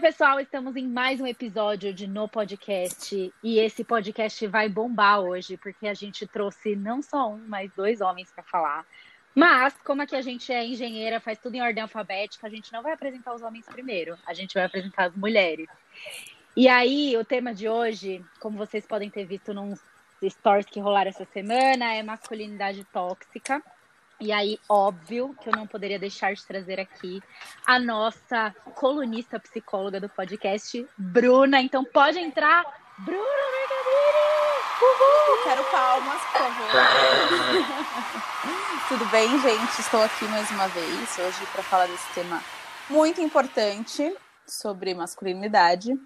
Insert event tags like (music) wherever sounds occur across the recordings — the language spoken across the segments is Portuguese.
Oi, pessoal, estamos em mais um episódio de No Podcast e esse podcast vai bombar hoje porque a gente trouxe não só um, mas dois homens para falar. Mas, como aqui a gente é engenheira, faz tudo em ordem alfabética, a gente não vai apresentar os homens primeiro, a gente vai apresentar as mulheres. E aí, o tema de hoje, como vocês podem ter visto nos stories que rolaram essa semana, é masculinidade tóxica. E aí, óbvio que eu não poderia deixar de trazer aqui a nossa colunista psicóloga do podcast, Bruna. Então pode entrar, Bruna Mercadini! Uhul! Quero palmas, por favor. (laughs) Tudo bem, gente? Estou aqui mais uma vez hoje para falar desse tema muito importante sobre masculinidade,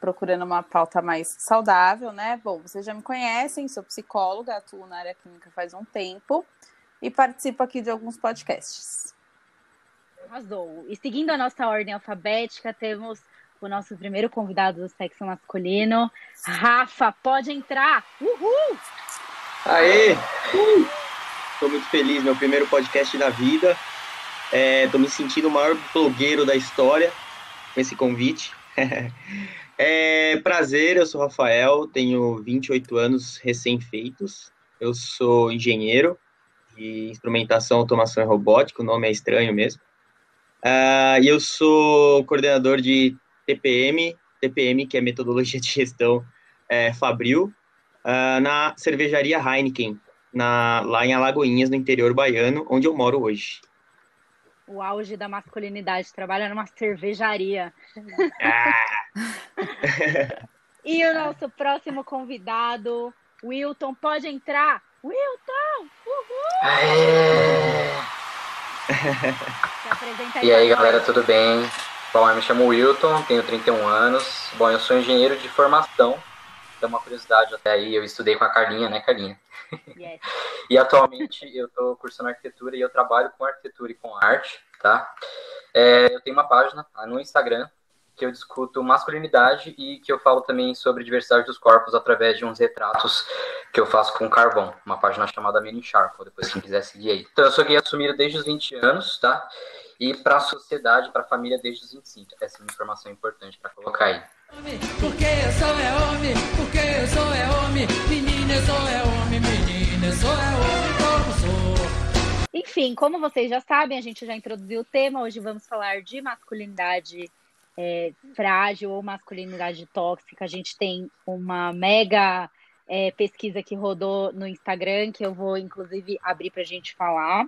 procurando uma pauta mais saudável, né? Bom, vocês já me conhecem, sou psicóloga, atuo na área clínica faz um tempo e participo aqui de alguns podcasts. Arrasou. E seguindo a nossa ordem alfabética, temos o nosso primeiro convidado do sexo masculino, Rafa. Pode entrar! Uhul! Aê! Estou muito feliz, meu primeiro podcast da vida. Estou é, me sentindo o maior blogueiro da história com esse convite. (laughs) é, prazer, eu sou Rafael, tenho 28 anos recém-feitos. Eu sou engenheiro, de instrumentação, automação e robótica, o nome é estranho mesmo. Uh, e eu sou coordenador de TPM, TPM, que é metodologia de gestão é, Fabril, uh, na cervejaria Heineken, na, lá em Alagoinhas, no interior baiano, onde eu moro hoje. O auge da masculinidade, trabalha numa cervejaria. Ah. (laughs) e o nosso próximo convidado, Wilton, pode entrar. Wilton! E aí, galera, tudo bem? Bom, eu me chamo Wilton, tenho 31 anos. Bom, eu sou engenheiro de formação. Tem uma curiosidade até aí, eu estudei com a Carlinha, né, Carlinha? Yes. (laughs) e atualmente eu estou cursando arquitetura e eu trabalho com arquitetura e com arte, tá? É, eu tenho uma página no Instagram que eu discuto masculinidade e que eu falo também sobre diversidade dos corpos através de uns retratos que eu faço com carvão, uma página chamada Mini Sharp, depois quem quiser seguir aí. Então, eu sou gay assumido desde os 20 anos, tá? E para a sociedade, para a família, desde os 25. Essa é uma informação importante para colocar aí. Porque eu sou é homem, porque eu sou é homem, menina eu sou é homem, menina eu sou é homem, como sou. Enfim, como vocês já sabem, a gente já introduziu o tema, hoje vamos falar de masculinidade é, frágil ou masculinidade tóxica. A gente tem uma mega é, pesquisa que rodou no Instagram, que eu vou, inclusive, abrir para a gente falar.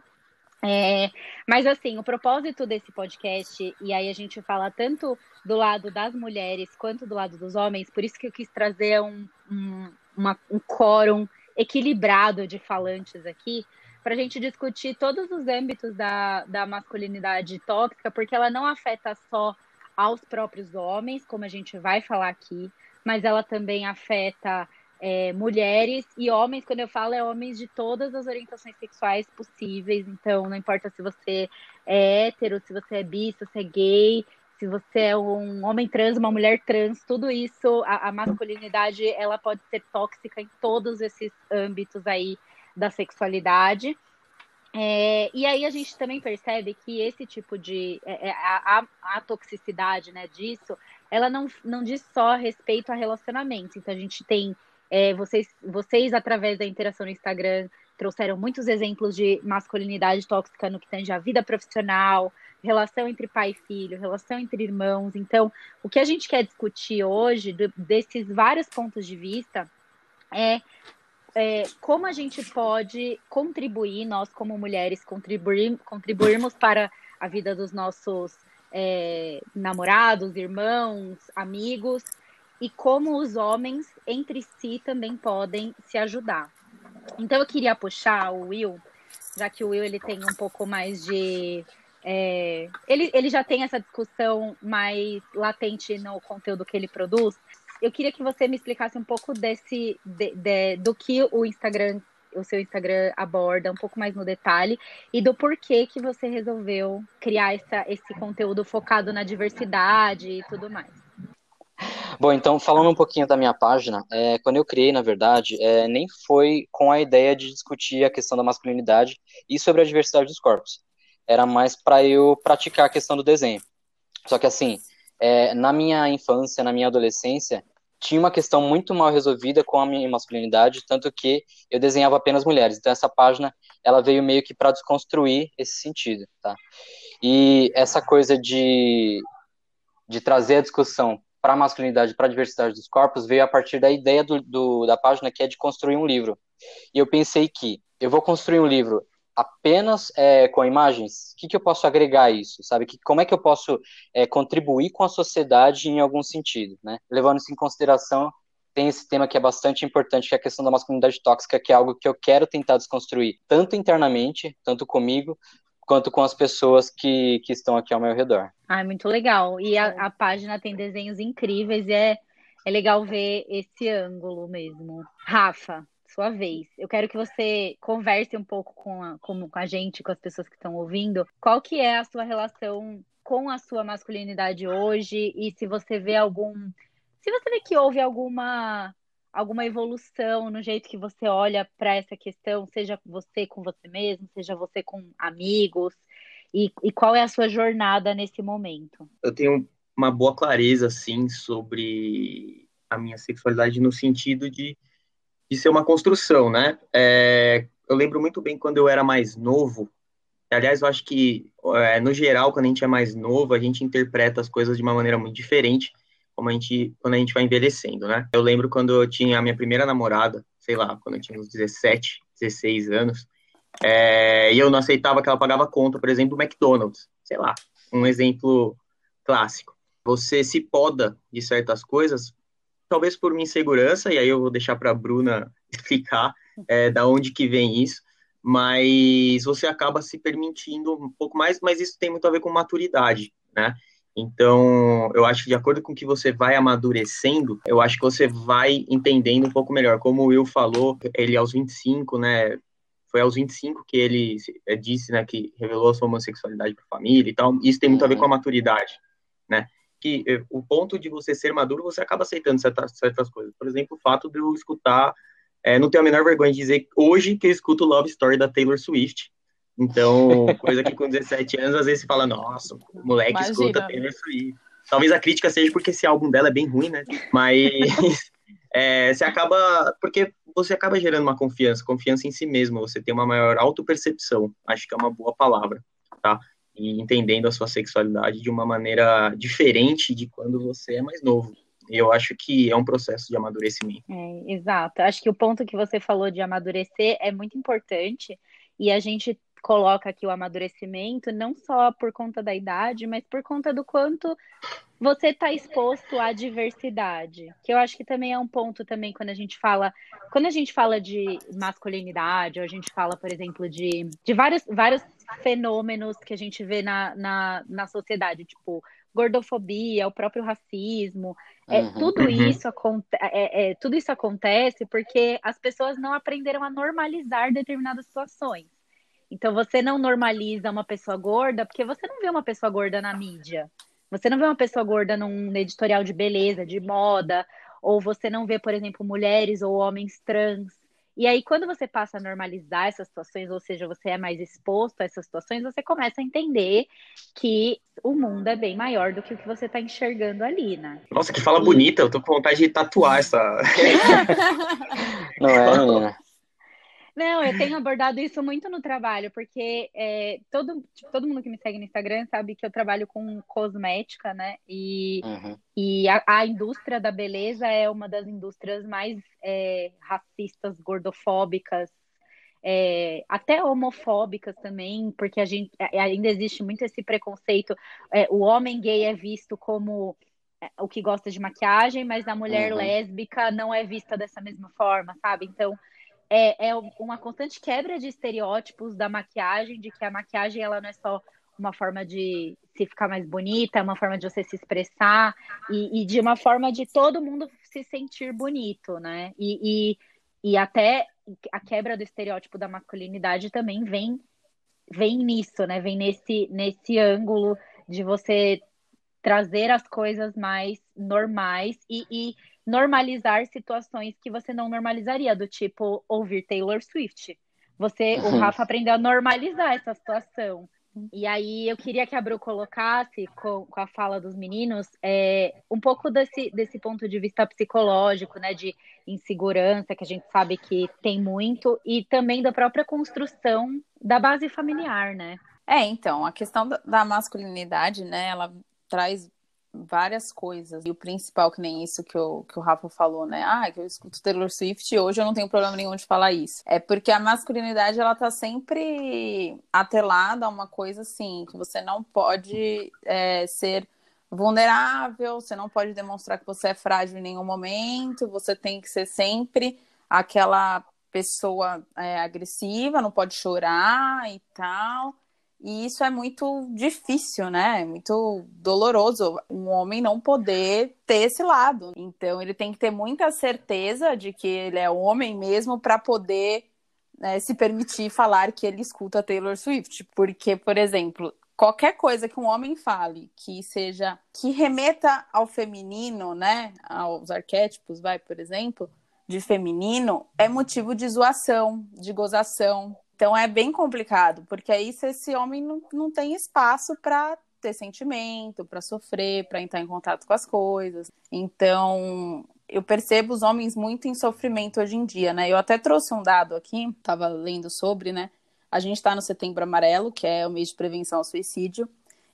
É, mas assim, o propósito desse podcast, e aí a gente fala tanto do lado das mulheres quanto do lado dos homens, por isso que eu quis trazer um, um, uma, um quórum equilibrado de falantes aqui, para a gente discutir todos os âmbitos da, da masculinidade tóxica, porque ela não afeta só aos próprios homens, como a gente vai falar aqui, mas ela também afeta é, mulheres e homens. Quando eu falo, é homens de todas as orientações sexuais possíveis. Então, não importa se você é hétero, se você é bi, se você é gay, se você é um homem trans, uma mulher trans, tudo isso, a, a masculinidade, ela pode ser tóxica em todos esses âmbitos aí da sexualidade. É, e aí a gente também percebe que esse tipo de é, é a, a, toxicidade né, disso, ela não, não diz só respeito a relacionamento. Então a gente tem é, vocês, vocês, através da interação no Instagram, trouxeram muitos exemplos de masculinidade tóxica no que tange a vida profissional, relação entre pai e filho, relação entre irmãos. Então, o que a gente quer discutir hoje, desses vários pontos de vista, é é, como a gente pode contribuir, nós como mulheres, contribuir, contribuirmos para a vida dos nossos é, namorados, irmãos, amigos, e como os homens entre si também podem se ajudar. Então eu queria puxar o Will, já que o Will ele tem um pouco mais de É, ele, ele já tem essa discussão mais latente no conteúdo que ele produz. Eu queria que você me explicasse um pouco desse de, de, do que o Instagram, o seu Instagram aborda, um pouco mais no detalhe, e do porquê que você resolveu criar essa, esse conteúdo focado na diversidade e tudo mais. Bom, então, falando um pouquinho da minha página, é, quando eu criei, na verdade, é, nem foi com a ideia de discutir a questão da masculinidade e sobre a diversidade dos corpos. Era mais para eu praticar a questão do desenho. Só que, assim, é, na minha infância, na minha adolescência, tinha uma questão muito mal resolvida com a minha masculinidade, tanto que eu desenhava apenas mulheres. Então, essa página, ela veio meio que para desconstruir esse sentido, tá? E essa coisa de, de trazer a discussão para a masculinidade, para a diversidade dos corpos, veio a partir da ideia do, do, da página que é de construir um livro. E eu pensei que eu vou construir um livro apenas é, com imagens, o que, que eu posso agregar a isso, sabe? Que, como é que eu posso é, contribuir com a sociedade em algum sentido, né? Levando isso em consideração, tem esse tema que é bastante importante, que é a questão da masculinidade tóxica, que é algo que eu quero tentar desconstruir, tanto internamente, tanto comigo, quanto com as pessoas que, que estão aqui ao meu redor. Ah, muito legal. E a, a página tem desenhos incríveis e é, é legal ver esse ângulo mesmo. Rafa, sua vez. Eu quero que você converse um pouco com a, com, com a gente, com as pessoas que estão ouvindo. Qual que é a sua relação com a sua masculinidade hoje e se você vê algum... Se você vê que houve alguma alguma evolução no jeito que você olha para essa questão, seja você com você mesmo, seja você com amigos, e, e, qual é a sua jornada nesse momento? Eu tenho uma boa clareza, assim, sobre a minha sexualidade no sentido de, de ser uma construção, né? É, eu lembro muito bem quando eu era mais novo, aliás, eu acho que, é, no geral, quando a gente é mais novo, a gente interpreta as coisas de uma maneira muito diferente, como a gente, quando a gente vai envelhecendo, né? Eu lembro quando eu tinha a minha primeira namorada, sei lá, quando eu tinha uns 17, 16 anos, é, e eu não aceitava que ela pagava conta, por exemplo, do McDonald's, sei lá, um exemplo clássico. Você se poda de certas coisas, talvez por uma insegurança, e aí eu vou deixar para a Bruna (laughs) explicar é, da onde que vem isso, mas você acaba se permitindo um pouco mais, mas isso tem muito a ver com maturidade, né? Então, eu acho que de acordo com que você vai amadurecendo, eu acho que você vai entendendo um pouco melhor. Como o Will falou, ele aos 25, né? Foi aos 25 que ele é, disse, né, que revelou a sua homossexualidade para a família e tal. Isso tem muito a ver com a maturidade, né? Que eh, o ponto de você ser maduro, você acaba aceitando certas, certas coisas. Por exemplo, o fato de eu escutar, é, não tenho a menor vergonha de dizer hoje que eu escuto Love Story da Taylor Swift, então, (laughs) coisa que com 17 anos, às vezes você fala, nossa, o moleque Imagina. escuta Taylor Swift. Talvez a crítica seja porque esse álbum dela é bem ruim, né? Mas é, (laughs) você acaba. Porque você acaba gerando uma confiança, confiança em si mesmo, você tem uma maior autopercepção, acho que é uma boa palavra, tá? E entendendo a sua sexualidade de uma maneira diferente de quando você é mais novo. Eu acho que é um processo de amadurecimento. É, exato. Acho que o ponto que você falou de amadurecer é muito importante e a gente coloca aqui o amadurecimento, não só por conta da idade, mas por conta do quanto você está exposto à diversidade, que eu acho que também é um ponto também quando a gente fala, quando a gente fala de masculinidade, ou a gente fala, por exemplo, de, de vários, vários fenômenos que a gente vê na, na, na sociedade, tipo gordofobia, o próprio racismo, é, uhum, tudo uhum. isso é, é, tudo isso acontece porque as pessoas não aprenderam a normalizar determinadas situações. Então você não normaliza uma pessoa gorda porque você não vê uma pessoa gorda na mídia. Você não vê uma pessoa gorda num editorial de beleza, de moda, ou você não vê, por exemplo, mulheres ou homens trans. E aí, quando você passa a normalizar essas situações, ou seja, você é mais exposto a essas situações, você começa a entender que o mundo é bem maior do que o que você está enxergando ali, né? Nossa, que fala e... bonita, eu tô com vontade de tatuar essa. (laughs) não é, menina? Não, eu tenho abordado isso muito no trabalho, porque é, todo, tipo, todo mundo que me segue no Instagram sabe que eu trabalho com cosmética, né? E, uhum. e a, a, indústria da beleza é uma das indústrias mais é, racistas, gordofóbicas, é, até homofóbicas também, porque a gente ainda existe muito esse preconceito. É, o homem gay é visto como é, o que gosta de maquiagem, mas a mulher uhum. lésbica não é vista dessa mesma forma, sabe? Então é, é uma constante quebra de estereótipos da maquiagem, de que a maquiagem ela não é só uma forma de se ficar mais bonita, uma forma de você se expressar e, e de uma forma de todo mundo se sentir bonito, né? E, e, e até a quebra do estereótipo da masculinidade também vem vem nisso, né? Vem nesse nesse ângulo de você trazer as coisas mais normais e, e normalizar situações que você não normalizaria, do tipo ouvir Taylor Swift. Você, o uhum. Rafa aprendeu a normalizar essa situação. E aí eu queria que a Bru colocasse, com, com a fala dos meninos, é, um pouco desse, desse ponto de vista psicológico, né? De insegurança, que a gente sabe que tem muito, e também da própria construção da base familiar, né? É, então, a questão da masculinidade, né, ela traz várias coisas. E o principal, que nem isso que o, que o Rafa falou, né? Ah, que eu escuto Taylor Swift e hoje eu não tenho problema nenhum de falar isso. É porque a masculinidade, ela tá sempre atrelada a uma coisa assim, que você não pode é, ser vulnerável, você não pode demonstrar que você é frágil em nenhum momento, você tem que ser sempre aquela pessoa é, agressiva, não pode chorar e tal. E isso é muito difícil, né? Muito doloroso um homem não poder ter esse lado. Então ele tem que ter muita certeza de que ele é homem mesmo para poder né, se permitir falar que ele escuta Taylor Swift. Porque, por exemplo, qualquer coisa que um homem fale que seja que remeta ao feminino, né? Aos arquétipos, vai, por exemplo, de feminino, é motivo de zoação, de gozação, então é bem complicado, porque aí esse homem não, não tem espaço para ter sentimento, para sofrer, para entrar em contato com as coisas. Então, eu percebo os homens muito em sofrimento hoje em dia, né? Eu até trouxe um dado aqui, estava lendo sobre, né? A gente está no Setembro Amarelo, que é o mês de prevenção ao suicídio,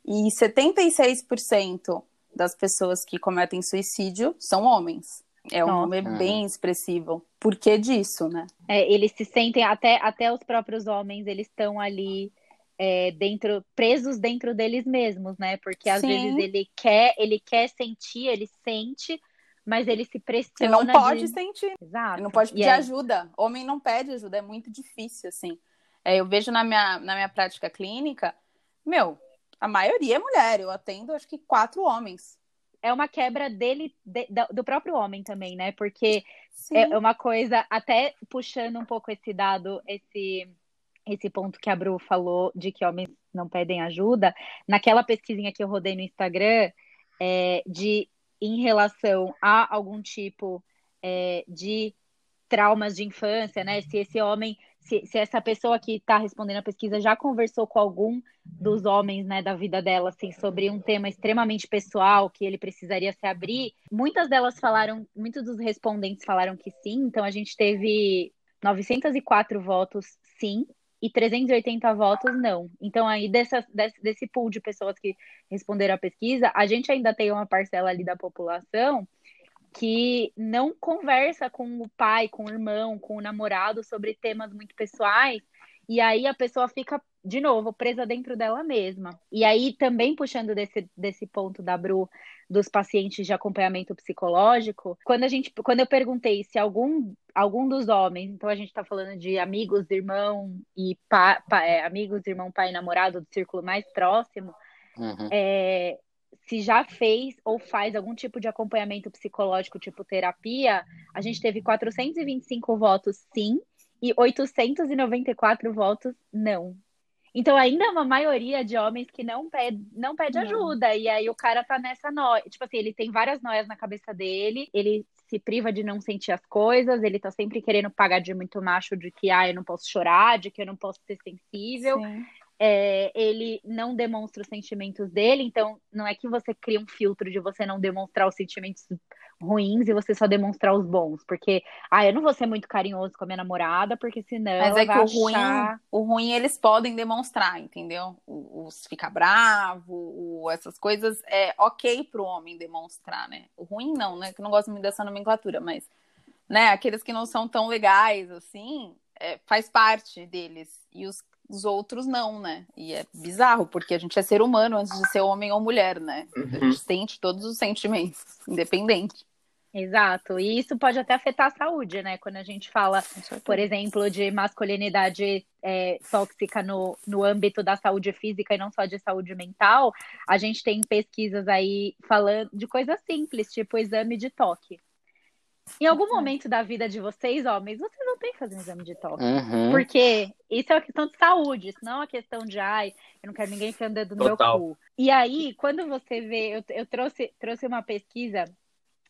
e 76% das pessoas que cometem suicídio são homens. É um Nossa. número bem expressivo. Por que disso, né? É, eles se sentem, até, até os próprios homens, eles estão ali é, dentro, presos dentro deles mesmos, né? Porque às Sim. vezes ele quer, ele quer sentir, ele sente, mas ele se pressiona. Ele não pode de... sentir. Exato. Ele não pode pedir ajuda. Homem não pede ajuda, é muito difícil, assim. É, eu vejo na minha, na minha prática clínica, meu, a maioria é mulher. Eu atendo, acho que quatro homens é uma quebra dele, de, do próprio homem também, né? Porque Sim. é uma coisa, até puxando um pouco esse dado, esse, esse ponto que a Bru falou de que homens não pedem ajuda, naquela pesquisinha que eu rodei no Instagram, é, de em relação a algum tipo é, de traumas de infância, né? Se esse homem se, se essa pessoa que está respondendo a pesquisa já conversou com algum dos homens né, da vida dela assim, sobre um tema extremamente pessoal que ele precisaria se abrir, muitas delas falaram, muitos dos respondentes falaram que sim, então a gente teve 904 votos sim e 380 votos não. Então, aí dessa, desse, desse pool de pessoas que responderam a pesquisa, a gente ainda tem uma parcela ali da população que não conversa com o pai, com o irmão, com o namorado sobre temas muito pessoais, e aí a pessoa fica, de novo, presa dentro dela mesma. E aí, também puxando desse, desse ponto da Bru, dos pacientes de acompanhamento psicológico, quando a gente, quando eu perguntei se algum, algum dos homens, então a gente está falando de amigos, irmão e pa, pa, é, amigos, irmão, pai, namorado do círculo mais próximo, uhum. é, se já fez ou faz algum tipo de acompanhamento psicológico, tipo terapia, a gente teve 425 votos sim e 894 votos não. Então ainda é uma maioria de homens que não pede, não pede ajuda. E aí o cara tá nessa noia. Tipo assim, ele tem várias noias na cabeça dele, ele se priva de não sentir as coisas, ele tá sempre querendo pagar de muito macho de que ah, eu não posso chorar, de que eu não posso ser sensível. Sim é, ele não demonstra os sentimentos dele, então não é que você cria um filtro de você não demonstrar os sentimentos ruins e você só demonstrar os bons, porque ah, eu não vou ser muito carinhoso com a minha namorada, porque senão Mas é que o ruim, o ruim eles podem demonstrar, entendeu? Os ficar bravo, o, essas coisas é OK pro homem demonstrar, né? O ruim não, né? Que eu não gosto muito dessa nomenclatura, mas né, aqueles que não são tão legais assim, é, faz parte deles. E os os outros não, né? E é bizarro, porque a gente é ser humano antes de ser homem ou mulher, né? Uhum. A gente sente todos os sentimentos, (laughs) independente. Exato, e isso pode até afetar a saúde, né? Quando a gente fala, por exemplo, de masculinidade é, tóxica no, no âmbito da saúde física e não só de saúde mental, a gente tem pesquisas aí falando de coisas simples, tipo exame de toque. Em algum momento da vida de vocês, homens, vocês não têm que fazer um exame de toque. Uhum. Porque isso é uma questão de saúde, isso não é uma questão de, ai, eu não quero ninguém que andando no Total. meu cu. E aí, quando você vê, eu, eu trouxe, trouxe uma pesquisa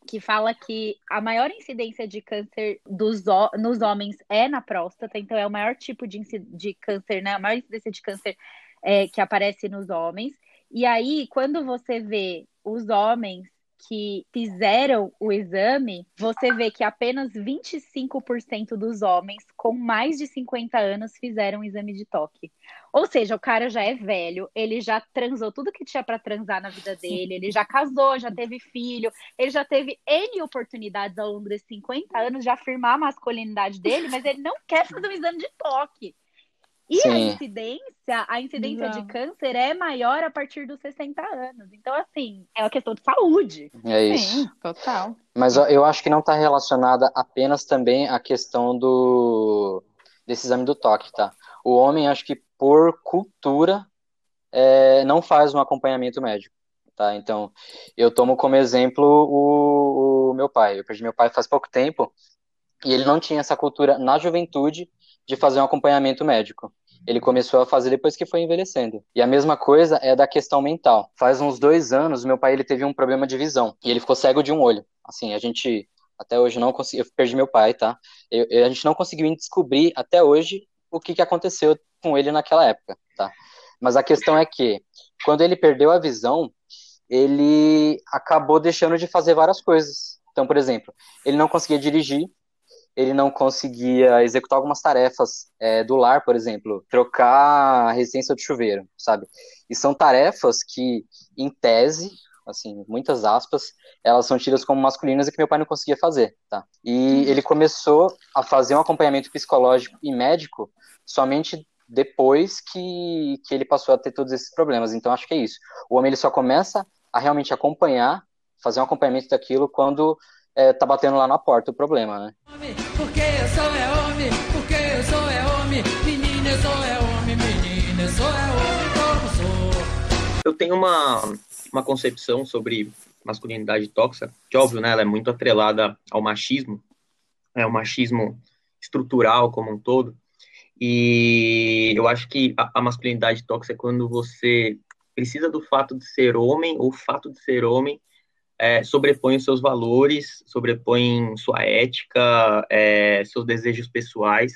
que fala que a maior incidência de câncer dos, nos homens é na próstata, então é o maior tipo de, de câncer, né? A maior incidência de câncer é, que aparece nos homens. E aí, quando você vê os homens que fizeram o exame, você vê que apenas 25% dos homens com mais de 50 anos fizeram o exame de toque. Ou seja, o cara já é velho, ele já transou tudo que tinha para transar na vida dele, ele já casou, já teve filho, ele já teve N oportunidades ao longo desses 50 anos de afirmar a masculinidade dele, mas ele não quer fazer um exame de toque. E Sim. a incidência, a incidência de câncer é maior a partir dos 60 anos. Então, assim, é uma questão de saúde. É isso. Sim, total. Mas eu acho que não está relacionada apenas também à questão do desse exame do toque, tá? O homem, acho que por cultura, é, não faz um acompanhamento médico, tá? Então, eu tomo como exemplo o, o meu pai. Eu perdi meu pai faz pouco tempo e ele não tinha essa cultura na juventude de fazer um acompanhamento médico. Ele começou a fazer depois que foi envelhecendo. E a mesma coisa é da questão mental. Faz uns dois anos, meu pai ele teve um problema de visão e ele ficou cego de um olho. Assim, a gente até hoje não consegui, eu perdi meu pai, tá? Eu, eu, a gente não conseguiu descobrir até hoje o que, que aconteceu com ele naquela época, tá? Mas a questão é que quando ele perdeu a visão, ele acabou deixando de fazer várias coisas. Então, por exemplo, ele não conseguia dirigir, ele não conseguia executar algumas tarefas é, do lar, por exemplo, trocar a resistência do chuveiro, sabe? E são tarefas que, em tese, assim, muitas aspas, elas são tidas como masculinas e que meu pai não conseguia fazer, tá? E ele começou a fazer um acompanhamento psicológico e médico somente depois que, que ele passou a ter todos esses problemas. Então, acho que é isso. O homem ele só começa a realmente acompanhar, fazer um acompanhamento daquilo quando é, tá batendo lá na porta o problema, né? Porque eu sou é homem, porque eu sou é homem, menina eu sou é homem, menina eu sou é homem como sou. Eu tenho uma, uma concepção sobre masculinidade tóxica, que óbvio, né, ela é muito atrelada ao machismo, é o machismo estrutural como um todo, e eu acho que a, a masculinidade tóxica é quando você precisa do fato de ser homem, ou o fato de ser homem é, sobrepõe os seus valores, sobrepõe sua ética, é, seus desejos pessoais.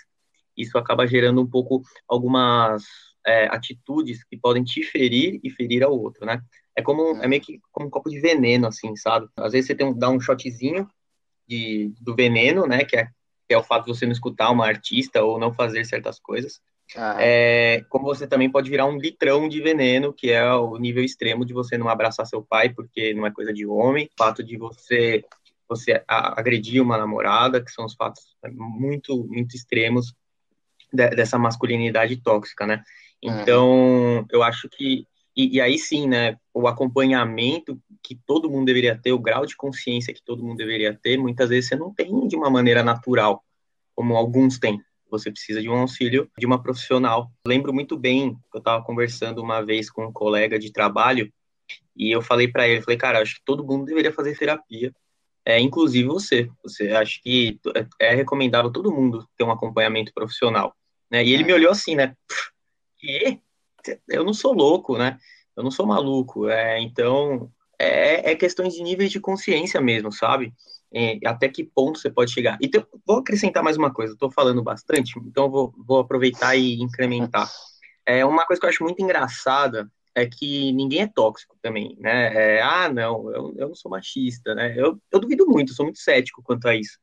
Isso acaba gerando um pouco algumas é, atitudes que podem te ferir e ferir ao outro, né? É como é meio que como um copo de veneno, assim, sabe? Às vezes você tem um, dá um shotzinho de, do veneno, né? Que é, que é o fato de você não escutar uma artista ou não fazer certas coisas. Ah. É, como você também pode virar um litrão de veneno, que é o nível extremo de você não abraçar seu pai, porque não é coisa de homem, o fato de você você agredir uma namorada, que são os fatos muito muito extremos de, dessa masculinidade tóxica, né? Então, eu acho que e, e, aí sim, né, o acompanhamento que todo mundo deveria ter, o grau de consciência que todo mundo deveria ter, muitas vezes você não tem de uma maneira natural, como alguns têm você precisa de um auxílio de uma profissional. Lembro muito bem que eu estava conversando uma vez com um colega de trabalho e eu falei para ele, falei, cara, acho que todo mundo deveria fazer terapia, é, inclusive você. Você acha que é, é recomendável todo mundo ter um acompanhamento profissional, né? E ele me olhou assim, né? Que? Eu não sou louco, né? Eu não sou maluco. É, então, é, é questões de níveis de consciência mesmo, sabe? É, até que ponto você pode chegar. Então, vou acrescentar mais uma coisa, estou falando bastante, então vou, vou aproveitar e incrementar. É, uma coisa que eu acho muito engraçada é que ninguém é tóxico também, né? É, ah, não, eu, eu não sou machista, né? Eu, eu duvido muito, sou muito cético quanto a isso.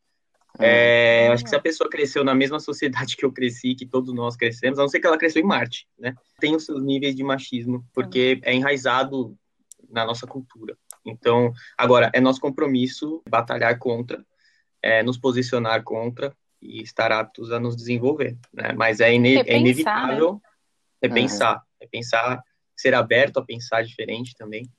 É, acho que se a pessoa cresceu na mesma sociedade que eu cresci, que todos nós crescemos, a não ser que ela cresceu em Marte, né? Tem os seus níveis de machismo, porque é enraizado na nossa cultura. Então, agora, é nosso compromisso batalhar contra, é, nos posicionar contra e estar aptos a nos desenvolver, né? Mas é, ine é inevitável né? repensar, uhum. repensar, ser aberto a pensar diferente também.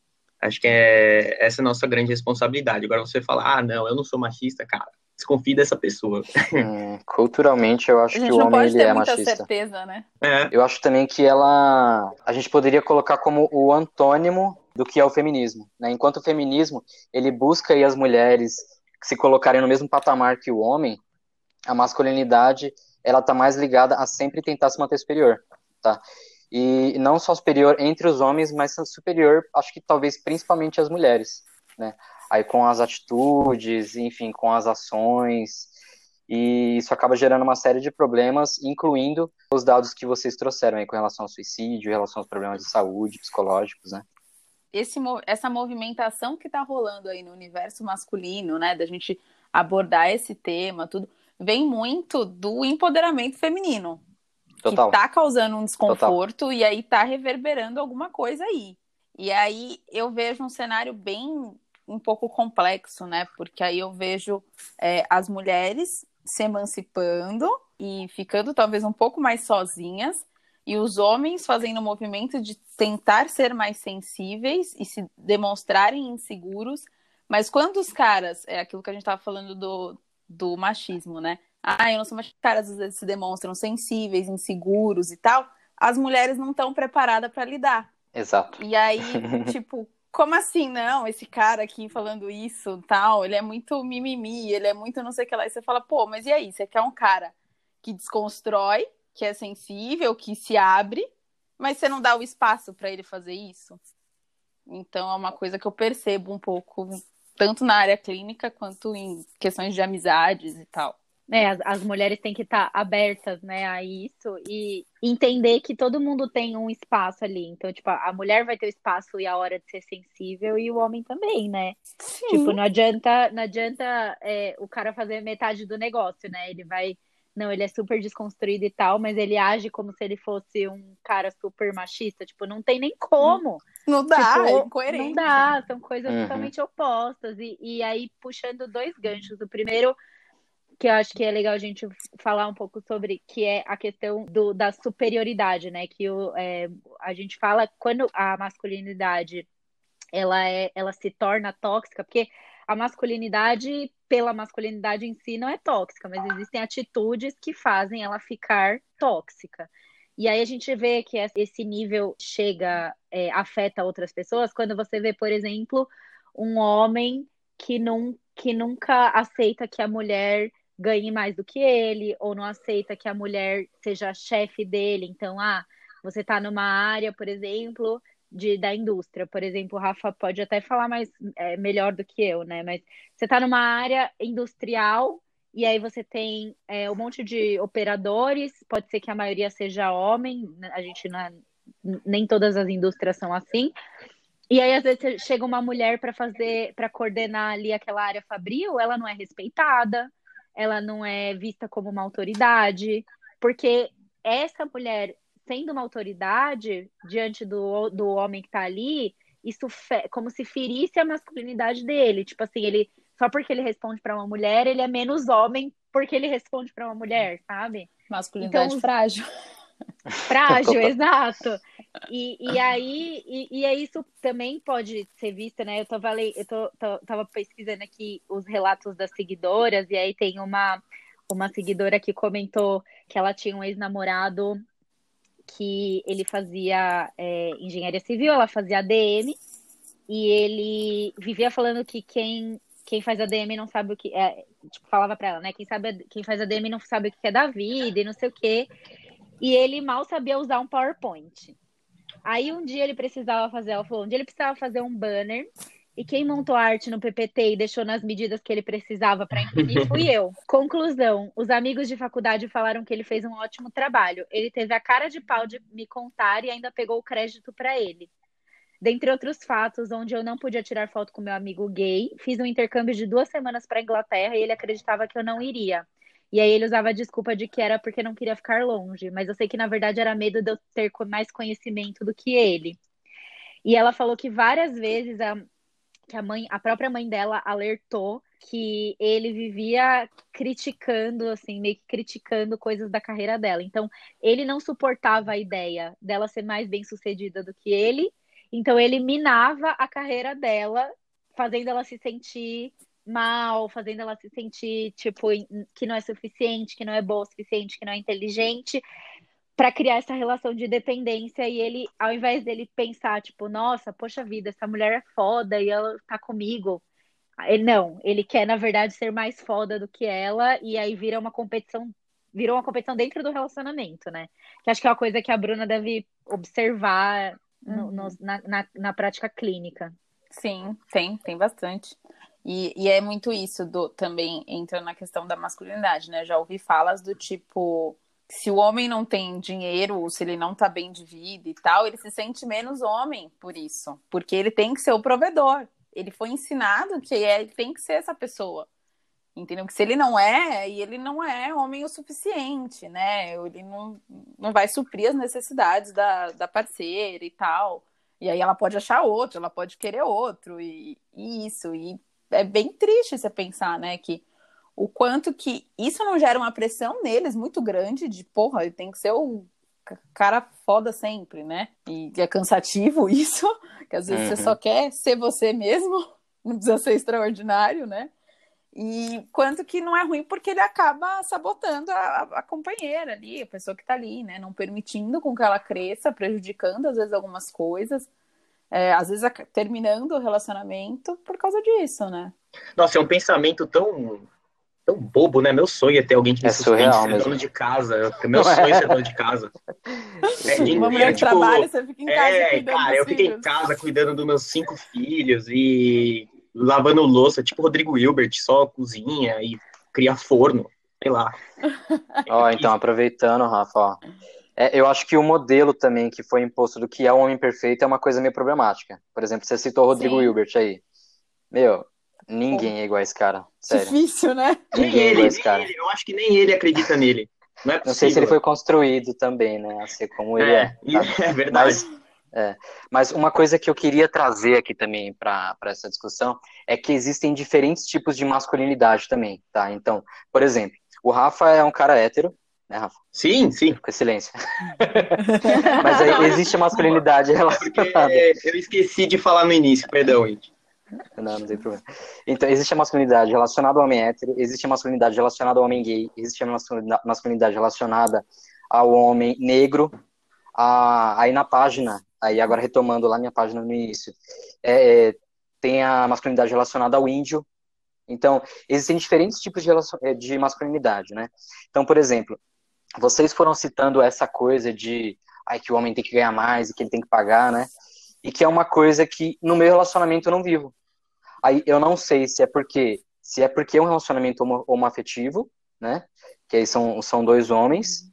Acho que é essa é a nossa grande responsabilidade. Agora você fala, ah, não, eu não sou machista, cara. Desconfie dessa pessoa. Hum, culturalmente, eu acho que o homem ele é machista. Certeza, né? É. Eu acho também que ela. A gente poderia colocar como o antônimo do que é o feminismo. Né? Enquanto o feminismo ele busca aí as mulheres se colocarem no mesmo patamar que o homem, a masculinidade ela tá mais ligada a sempre tentar se manter superior, tá? E não só superior entre os homens, mas superior, acho que talvez principalmente as mulheres, né? Aí com as atitudes, enfim, com as ações, e isso acaba gerando uma série de problemas, incluindo os dados que vocês trouxeram aí com relação ao suicídio, em relação aos problemas de saúde, psicológicos, né? Esse, essa movimentação que está rolando aí no universo masculino, né, da gente abordar esse tema, tudo, vem muito do empoderamento feminino. Total. Que tá causando um desconforto Total. e aí tá reverberando alguma coisa aí. E aí eu vejo um cenário bem um pouco complexo, né? Porque aí eu vejo é, as mulheres se emancipando e ficando talvez um pouco mais sozinhas, e os homens fazendo o movimento de tentar ser mais sensíveis e se demonstrarem inseguros. Mas quando os caras, é aquilo que a gente estava falando do, do machismo, né? Ah, eu não sou machista, caras às vezes se demonstram sensíveis, inseguros e tal. As mulheres não estão preparadas para lidar. Exato. E aí, (laughs) tipo, como assim, não? Esse cara aqui falando isso, tal, ele é muito mimimi, ele é muito não sei o que lá. E você fala, pô, mas e aí? Você quer um cara que desconstrói, que é sensível, que se abre, mas você não dá o espaço para ele fazer isso? Então é uma coisa que eu percebo um pouco tanto na área clínica quanto em questões de amizades e tal. É, as, as mulheres têm que estar tá abertas, né, a isso e entender que todo mundo tem um espaço ali. Então, tipo, a mulher vai ter o espaço e a hora de ser sensível e o homem também, né? Sim. Tipo, não adianta, não adianta é, o cara fazer metade do negócio, né? Ele vai não, ele é super desconstruído e tal, mas ele age como se ele fosse um cara super machista. Tipo, não tem nem como. Não dá, tipo, é incoerente. Não dá, são coisas uhum. totalmente opostas. E, e aí, puxando dois ganchos. O primeiro, que eu acho que é legal a gente falar um pouco sobre, que é a questão do, da superioridade, né? Que o, é, a gente fala quando a masculinidade ela, é, ela se torna tóxica, porque a masculinidade pela masculinidade em si não é tóxica, mas existem atitudes que fazem ela ficar tóxica. E aí a gente vê que esse nível chega, é, afeta outras pessoas quando você vê, por exemplo, um homem que, não, que nunca aceita que a mulher ganhe mais do que ele, ou não aceita que a mulher seja chefe dele. Então, ah, você está numa área, por exemplo, de, da indústria. Por exemplo, o Rafa pode até falar mais é, melhor do que eu, né? Mas você está numa área industrial e aí você tem é, um monte de operadores, pode ser que a maioria seja homem, né? a gente não é, nem todas as indústrias são assim. E aí, às vezes, chega uma mulher para fazer, para coordenar ali aquela área fabril, ela não é respeitada, ela não é vista como uma autoridade, porque essa mulher sendo uma autoridade diante do, do homem que tá ali, isso fe, como se ferisse a masculinidade dele. Tipo assim, ele só porque ele responde para uma mulher, ele é menos homem porque ele responde para uma mulher, sabe? Masculinidade então, frágil. Frágil, (laughs) exato. E, e aí, e, e é isso também pode ser visto, né? Eu, tava, eu tô, tô, tava pesquisando aqui os relatos das seguidoras, e aí tem uma, uma seguidora que comentou que ela tinha um ex-namorado que ele fazia é, engenharia civil, ela fazia ADM, e ele vivia falando que quem, quem faz ADM não sabe o que é. Tipo, falava pra ela, né? Quem, sabe, quem faz ADM não sabe o que é da vida e não sei o quê. E ele mal sabia usar um PowerPoint. Aí um dia ele precisava fazer, ela falou, um dia ele precisava fazer um banner e quem montou a arte no PPT e deixou nas medidas que ele precisava para imprimir fui eu. (laughs) Conclusão: os amigos de faculdade falaram que ele fez um ótimo trabalho. Ele teve a cara de pau de me contar e ainda pegou o crédito para ele. Dentre outros fatos, onde eu não podia tirar foto com meu amigo gay, fiz um intercâmbio de duas semanas para Inglaterra e ele acreditava que eu não iria. E aí ele usava a desculpa de que era porque não queria ficar longe, mas eu sei que na verdade era medo de eu ter mais conhecimento do que ele. E ela falou que várias vezes a, que a mãe, a própria mãe dela alertou que ele vivia criticando, assim, meio que criticando coisas da carreira dela. Então, ele não suportava a ideia dela ser mais bem sucedida do que ele, Então ele minava a carreira dela, fazendo ela se sentir mal, fazendo ela se sentir tipo que não é suficiente, que não é boa o suficiente, que não é inteligente, para criar essa relação de dependência e ele, ao invés dele pensar tipo, nossa, poxa vida, essa mulher é foda e ela tá comigo, ele não, ele quer na verdade ser mais foda do que ela e aí vira uma competição, virou uma competição dentro do relacionamento, né? Que acho que é uma coisa que a Bruna deve observar no, no, uhum. na, na, na prática clínica. Sim, tem, tem bastante. E, e, é muito isso do também entra na questão da masculinidade, né? Já ouvi falas do tipo, se o homem não tem dinheiro, ou se ele não tá bem de vida e tal, ele se sente menos homem por isso. Porque ele tem que ser o provedor. Ele foi ensinado que é, ele tem que ser essa pessoa. Entendeu? Que se ele não é, e ele não é homem o suficiente, né? Ele não, não vai suprir as necessidades da, da parceira e tal. E aí ela pode achar outro, ela pode querer outro, e, e isso. E é bem triste você pensar, né, que o quanto que isso não gera uma pressão neles muito grande de, porra, ele tem que ser o cara foda sempre, né? E é cansativo (laughs) isso, que às vezes uhum. você só quer ser você mesmo, (laughs) não precisa ser extraordinário, né? E quanto que não é ruim porque ele acaba sabotando a, a companheira ali, a pessoa que tá ali, né? Não permitindo com que ela cresça, prejudicando às vezes algumas coisas é, às vezes terminando o relacionamento por causa disso, né? Nossa, é um pensamento tão tão bobo, né? Meu sonho é ter alguém que me é surreal, ser dono de casa. Meu sonho é ser dono de casa. (laughs) É, Uma mulher que tipo, trabalha, você fica em casa É, cara, eu fico em casa cuidando dos meus cinco filhos e lavando louça, tipo Rodrigo Hilbert, só cozinha e cria forno, sei lá. (laughs) Ó, então, aproveitando, Rafa, ó, é, eu acho que o modelo também que foi imposto do que é o homem perfeito é uma coisa meio problemática. Por exemplo, você citou o Rodrigo Sim. Hilbert aí. Meu, ninguém é igual a esse cara. Sério. Difícil, né? Ninguém é igual a esse cara. Ele, eu acho que nem ele acredita nele. Não, é Não sei se ele foi construído também, né? A ser como ele é. É, (laughs) é verdade. Mas, é, mas uma coisa que eu queria trazer aqui também para essa discussão é que existem diferentes tipos de masculinidade também, tá? Então, por exemplo, o Rafa é um cara hétero, né, Rafa? Sim, sim. Com silêncio. (laughs) Mas aí existe a masculinidade relacionada. É eu esqueci de falar no início, perdão, gente. Não, não tem problema. Então, existe a masculinidade relacionada ao homem hétero, existe a masculinidade relacionada ao homem gay, existe a masculinidade relacionada ao homem negro. Ah, aí na página, aí agora retomando lá minha página no início, é, é, tem a masculinidade relacionada ao índio. Então, existem diferentes tipos de, de masculinidade, né? Então, por exemplo, vocês foram citando essa coisa de ai, que o homem tem que ganhar mais e que ele tem que pagar, né? E que é uma coisa que no meu relacionamento eu não vivo. Aí eu não sei se é porque se é porque é um relacionamento homo, homoafetivo, né? Que aí são, são dois homens,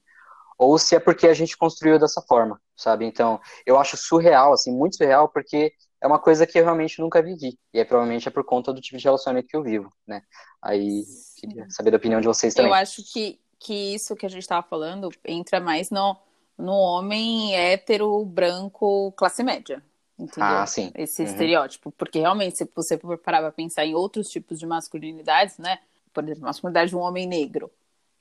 ou se é porque a gente construiu dessa forma, sabe? Então, eu acho surreal, assim, muito surreal, porque é uma coisa que eu realmente nunca vivi. E é, provavelmente é por conta do tipo de relacionamento que eu vivo, né? Aí, queria saber da opinião de vocês também. Eu acho que que isso que a gente estava falando entra mais no, no homem hétero, branco, classe média. Entendeu? Ah, sim. Esse uhum. estereótipo. Porque realmente, se você parar para pensar em outros tipos de masculinidades, né? Por exemplo, masculinidade de um homem negro.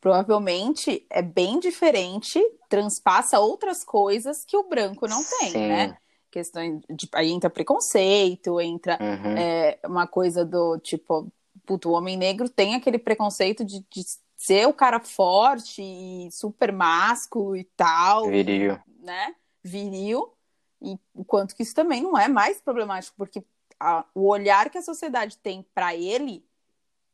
Provavelmente é bem diferente, transpassa outras coisas que o branco não tem, sim. né? Questão de. Aí entra preconceito, entra uhum. é, uma coisa do tipo. Puto, o homem negro tem aquele preconceito de, de ser o cara forte e super másculo e tal. Viril. Né? Viril. E o quanto que isso também não é mais problemático, porque a, o olhar que a sociedade tem para ele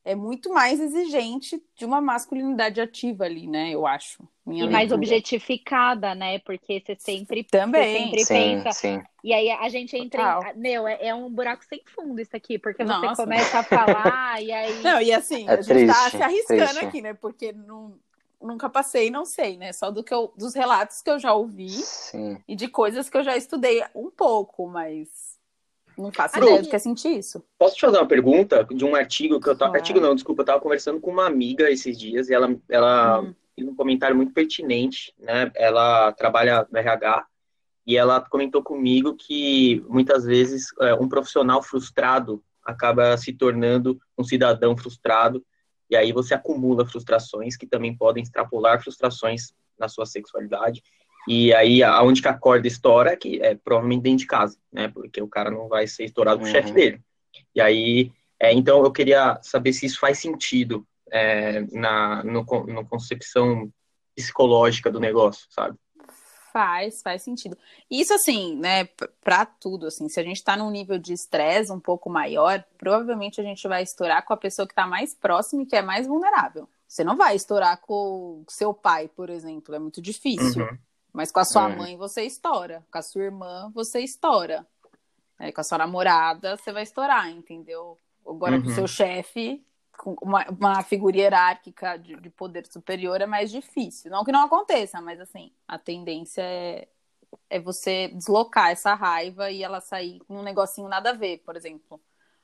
é muito mais exigente de uma masculinidade ativa ali, né? Eu acho. e mais objetificada, né? Porque você sempre, Também. Você sempre sim, pensa. Sim. E aí a gente entra em. Meu, é, é, um buraco sem fundo isso aqui, porque Nossa. você começa a falar e aí. (laughs) Não, e assim, é a gente triste, tá se arriscando triste. aqui, né? Porque não, nunca passei, não sei, né? Só do que eu, dos relatos que eu já ouvi sim. e de coisas que eu já estudei um pouco, mas não faço ideia do que é sentir isso. Posso te fazer uma pergunta de um artigo que eu tava. Artigo não, desculpa, eu tava conversando com uma amiga esses dias e ela, ela hum. fez um comentário muito pertinente, né? Ela trabalha no RH e ela comentou comigo que muitas vezes é, um profissional frustrado acaba se tornando um cidadão frustrado e aí você acumula frustrações que também podem extrapolar frustrações na sua sexualidade E aí, aonde que a corda estoura, que é provavelmente dentro de casa, né? Porque o cara não vai ser estourado com o chefe uhum. dele. E aí, é, então eu queria saber se isso faz sentido é, na no, no concepção psicológica do negócio, sabe? Faz, faz sentido. Isso, assim, né, para tudo, assim, se a gente tá num nível de estresse um pouco maior, provavelmente a gente vai estourar com a pessoa que tá mais próxima e que é mais vulnerável. Você não vai estourar com seu pai, por exemplo, é muito difícil. Uhum. Mas com a sua uhum. mãe você estoura, com a sua irmã você estoura. É, com a sua namorada você vai estourar, entendeu? Agora uhum. com o seu chefe, uma, uma figura hierárquica de, de, poder superior é mais difícil. Não que não aconteça, mas assim, a tendência é, é você deslocar essa raiva e ela sair num negocinho nada a ver, por exemplo.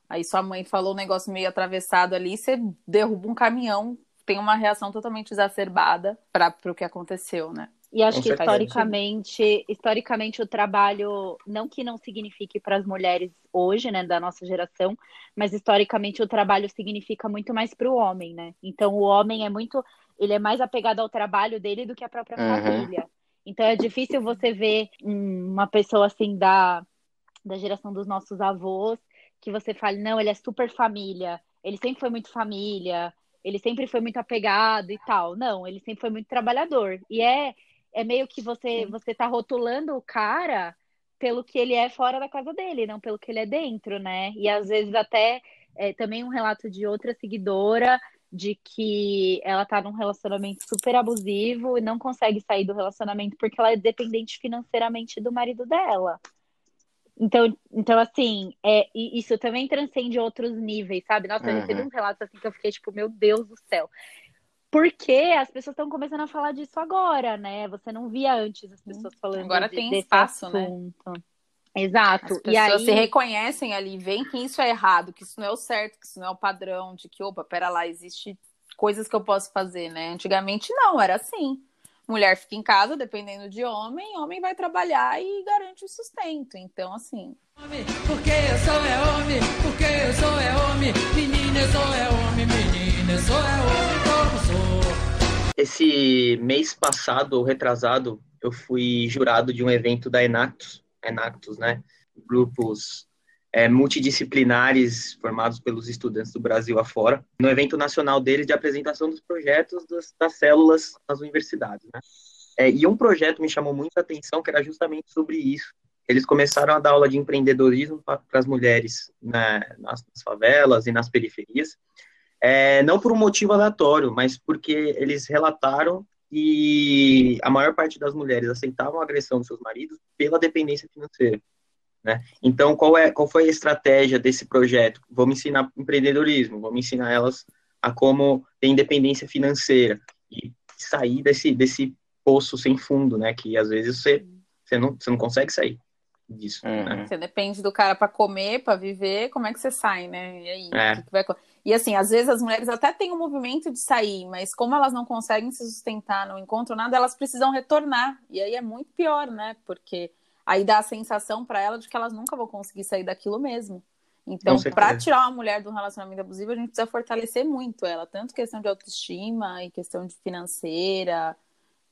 Aí sua mãe falou um negócio meio atravessado ali, você derruba um caminhão, tem uma reação totalmente exacerbada para o que aconteceu, né? E acho que historicamente, historicamente o trabalho, não que não signifique para as mulheres hoje, né, da nossa geração, mas historicamente o trabalho significa muito mais para o homem, né? Então o homem é muito, ele é mais apegado ao trabalho dele do que à própria uhum. família. Então é difícil você ver uma pessoa assim da da geração dos nossos avós que você fale, não, ele é super família, ele sempre foi muito família, ele sempre foi muito apegado e tal. Não, ele sempre foi muito trabalhador. E é é meio que você você tá rotulando o cara pelo que ele é fora da casa dele, não pelo que ele é dentro, né? E às vezes até é, também um relato de outra seguidora de que ela tá num relacionamento super abusivo e não consegue sair do relacionamento porque ela é dependente financeiramente do marido dela. Então, então assim, é, isso também transcende outros níveis, sabe? Nossa, uhum. eu recebi um relato assim que eu fiquei tipo, meu Deus do céu. Porque as pessoas estão começando a falar disso agora, né? Você não via antes as pessoas falando Agora de, tem espaço, né? assunto. né? Exato. As pessoas e aí... se reconhecem ali, veem que isso é errado, que isso não é o certo, que isso não é o padrão, de que, opa, pera lá, existe coisas que eu posso fazer, né? Antigamente não, era assim. Mulher fica em casa, dependendo de homem, homem vai trabalhar e garante o sustento. Então, assim. Porque eu sou é homem, porque eu sou é homem, menina, eu sou é homem, menina, eu sou é homem. Esse mês passado, ou retrasado, eu fui jurado de um evento da Enactus, Enactus, né? Grupos é, multidisciplinares formados pelos estudantes do Brasil afora, no evento nacional deles de apresentação dos projetos das, das células nas universidades. Né? É, e um projeto me chamou muito a atenção, que era justamente sobre isso, eles começaram a dar aula de empreendedorismo para as mulheres né, nas, favelas e nas periferias, é, não por um motivo aleatório, mas porque eles relataram que a maior parte das mulheres aceitavam a agressão dos seus maridos pela dependência financeira. Né? Então, qual, é, qual foi a estratégia desse projeto? Vamos ensinar empreendedorismo, vamos ensinar elas a como ter independência financeira e sair desse, desse poço sem fundo, né? Que às vezes você, você, não, você não consegue sair disso. Uhum. Né? Você depende do cara para comer, para viver, como é que você sai, né? E aí, é. que vai... E assim, às vezes as mulheres até têm o um movimento de sair, mas como elas não conseguem se sustentar, não encontram nada, elas precisam retornar. E aí é muito pior, né? Porque aí dá a sensação para ela de que elas nunca vão conseguir sair daquilo mesmo. Então, para tirar uma mulher de um relacionamento abusivo, a gente precisa fortalecer muito ela, tanto questão de autoestima e questão de financeira.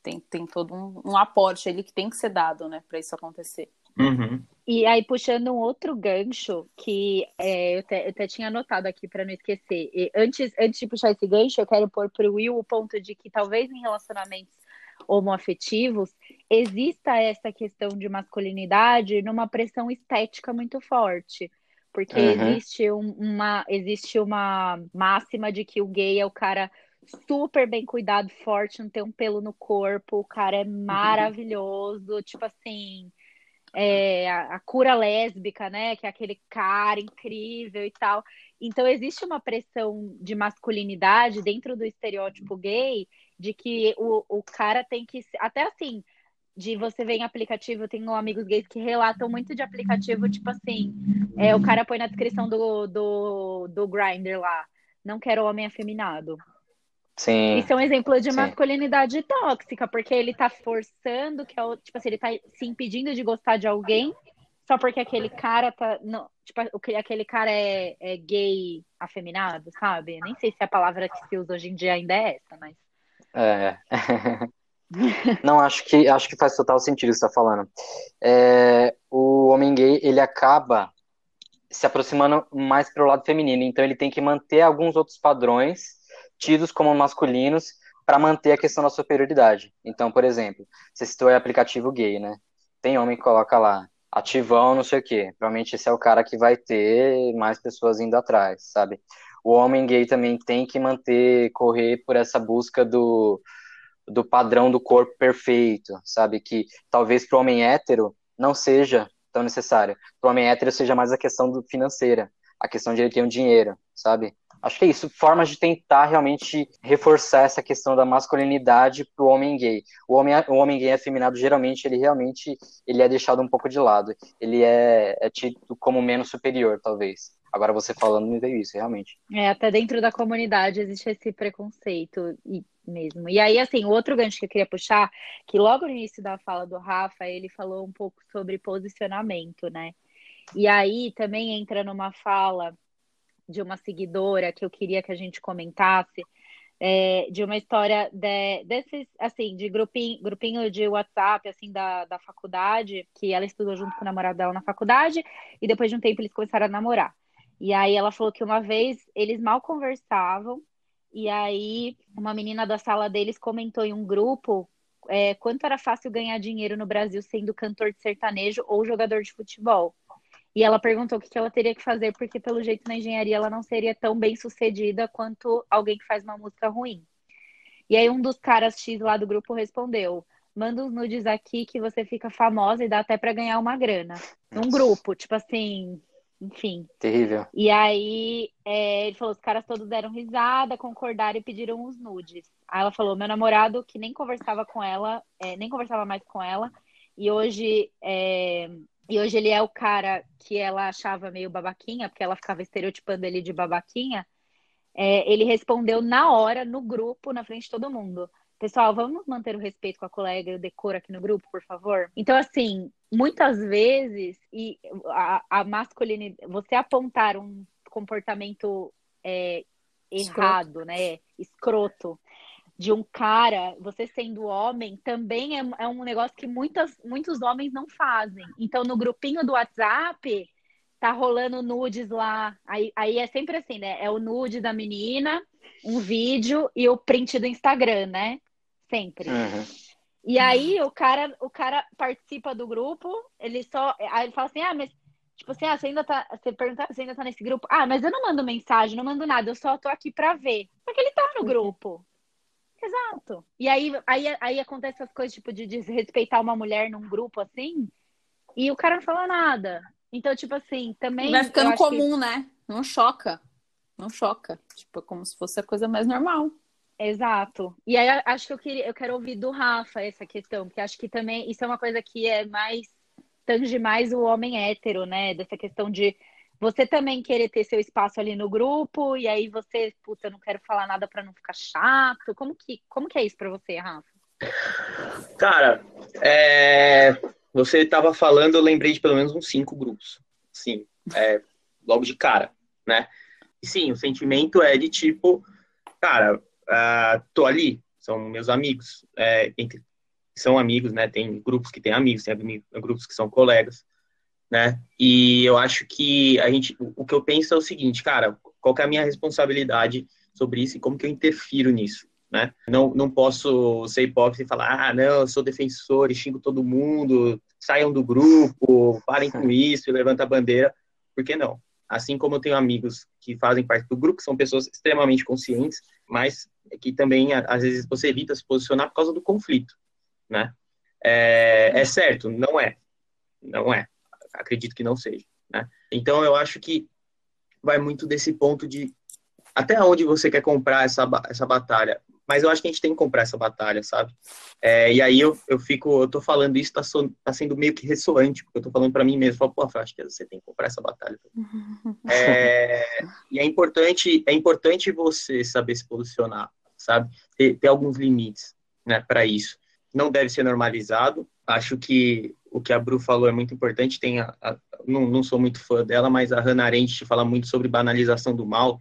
Tem, tem todo um, um aporte ali que tem que ser dado, né, para isso acontecer. Uhum. E aí, puxando um outro gancho, que é, eu, até, eu, até, tinha anotado aqui para não esquecer. E antes, antes de puxar esse gancho, eu quero pôr para o Will o ponto de que talvez em relacionamentos homoafetivos exista essa questão de masculinidade numa pressão estética muito forte. Porque uhum. existe, um, uma, existe uma máxima de que o gay é o cara super bem cuidado, forte, não tem um pelo no corpo, o cara é uhum. maravilhoso, uhum. tipo assim é, a, a, cura lésbica, né? Que é aquele cara incrível e tal. Então existe uma pressão de masculinidade dentro do estereótipo gay de que o, o cara tem que. Até assim, de você ver em aplicativo, eu tenho amigos gays que relatam muito de aplicativo, tipo assim, é, o cara põe na descrição do, do, do Grindr lá, não quero homem afeminado. Sim. Isso é um exemplo de masculinidade sim. tóxica, porque ele tá forçando que é tipo assim, ele tá se impedindo de gostar de alguém só porque aquele cara tá. Não, tipo, aquele cara é, é gay afeminado, sabe? Nem sei se a palavra que se usa hoje em dia ainda é essa, mas. É. (laughs) Não, acho que acho que faz total sentido o que você está falando. É, o homem gay ele acaba se aproximando mais para o lado feminino, então ele tem que manter alguns outros padrões tidos como masculinos para manter a questão da superioridade. Então, por exemplo, você citou o aplicativo gay, né? Tem homem que coloca lá ativão, não sei o quê. Provavelmente esse é o cara que vai ter mais pessoas indo atrás, sabe? O homem gay também tem que manter, correr por essa busca do, do padrão do corpo perfeito, sabe? Que talvez para o homem hétero não seja tão necessário. Para o homem hétero seja mais a questão do financeira, a questão de ele ter um dinheiro, sabe? Acho que é isso, formas de tentar realmente reforçar essa questão da masculinidade para o homem gay. O homem, o homem gay afeminado, geralmente, ele realmente ele é deixado um pouco de lado. Ele é, é tido como menos superior, talvez. Agora você falando me veio isso, realmente. É, até dentro da comunidade existe esse preconceito mesmo. E aí, assim, o outro gancho que eu queria puxar, que logo no início da fala do Rafa, ele falou um pouco sobre posicionamento, né? E aí também entra numa fala de uma seguidora que eu queria que a gente comentasse, é, de uma história de, desses, assim, de grupinho, grupinho de WhatsApp, assim, da, da faculdade, que ela estudou junto com o namorado dela na faculdade, e depois de um tempo eles começaram a namorar. E aí ela falou que uma vez eles mal conversavam, e aí uma menina da sala deles comentou em um grupo é, quanto era fácil ganhar dinheiro no Brasil sendo cantor de sertanejo ou jogador de futebol. E ela perguntou o que ela teria que fazer, porque pelo jeito na engenharia ela não seria tão bem sucedida quanto alguém que faz uma música ruim. E aí um dos caras X lá do grupo respondeu: manda uns nudes aqui que você fica famosa e dá até para ganhar uma grana. Num grupo, tipo assim, enfim. Terrível. E aí é, ele falou: os caras todos deram risada, concordaram e pediram os nudes. Aí ela falou: meu namorado, que nem conversava com ela, é, nem conversava mais com ela, e hoje é, e hoje ele é o cara que ela achava meio babaquinha, porque ela ficava estereotipando ele de babaquinha. É, ele respondeu na hora, no grupo, na frente de todo mundo. Pessoal, vamos manter o respeito com a colega e o decoro aqui no grupo, por favor? Então, assim, muitas vezes, e a, a masculinidade, você apontar um comportamento é, errado, Escroto. né? Escroto de um cara, você sendo homem, também é, é um negócio que muitas, muitos homens não fazem. Então, no grupinho do WhatsApp, tá rolando nudes lá. Aí, aí é sempre assim, né? É o nude da menina, um vídeo e o print do Instagram, né? Sempre. Uhum. E aí o cara, o cara participa do grupo, ele só. Aí ele fala assim, ah, mas Tipo assim, ah, você ainda tá. Você pergunta, você ainda tá nesse grupo? Ah, mas eu não mando mensagem, não mando nada, eu só tô aqui pra ver. Porque ele tá no grupo. Exato. E aí, aí, aí acontece as coisas, tipo, de desrespeitar uma mulher num grupo assim, e o cara não fala nada. Então, tipo assim, também. Vai ficando comum, que... né? Não choca. Não choca. Tipo, é como se fosse a coisa mais normal. Exato. E aí acho que eu queria, eu quero ouvir do Rafa essa questão, porque acho que também isso é uma coisa que é mais tange mais o homem hétero, né? Dessa questão de você também querer ter seu espaço ali no grupo e aí você, puta, não quero falar nada para não ficar chato. Como que, como que é isso para você, Rafa? Cara, é... você estava falando, eu lembrei de pelo menos uns cinco grupos. Sim, é... logo de cara, né? Sim, o sentimento é de tipo, cara, uh, tô ali, são meus amigos, é, entre, são amigos, né? Tem grupos que têm amigos, tem grupos que são colegas né? E eu acho que a gente, o que eu penso é o seguinte, cara, qual é a minha responsabilidade sobre isso e como que eu interfiro nisso, né? Não, não posso ser hipócrita e falar, ah, não, eu sou defensor e xingo todo mundo, saiam do grupo, parem com (laughs) isso e levanta a bandeira, por que não? Assim como eu tenho amigos que fazem parte do grupo, que são pessoas extremamente conscientes, mas que também, às vezes, você evita se posicionar por causa do conflito, né? É, é certo? Não é. Não é acredito que não seja. Né? Então, eu acho que vai muito desse ponto de até onde você quer comprar essa, essa batalha. Mas eu acho que a gente tem que comprar essa batalha, sabe? É, e aí eu, eu fico, eu tô falando isso, tá, so, tá sendo meio que ressoante, porque eu tô falando para mim mesmo, falo, pô, acho que você tem que comprar essa batalha. (laughs) É, e é importante, é importante você saber se posicionar, sabe? Ter, ter alguns limites, né, para isso. Não deve ser normalizado. Acho que o que a Bru falou é muito importante. Tem a, a, não, não sou muito fã dela, mas a Hannah Arendt fala muito sobre banalização do mal,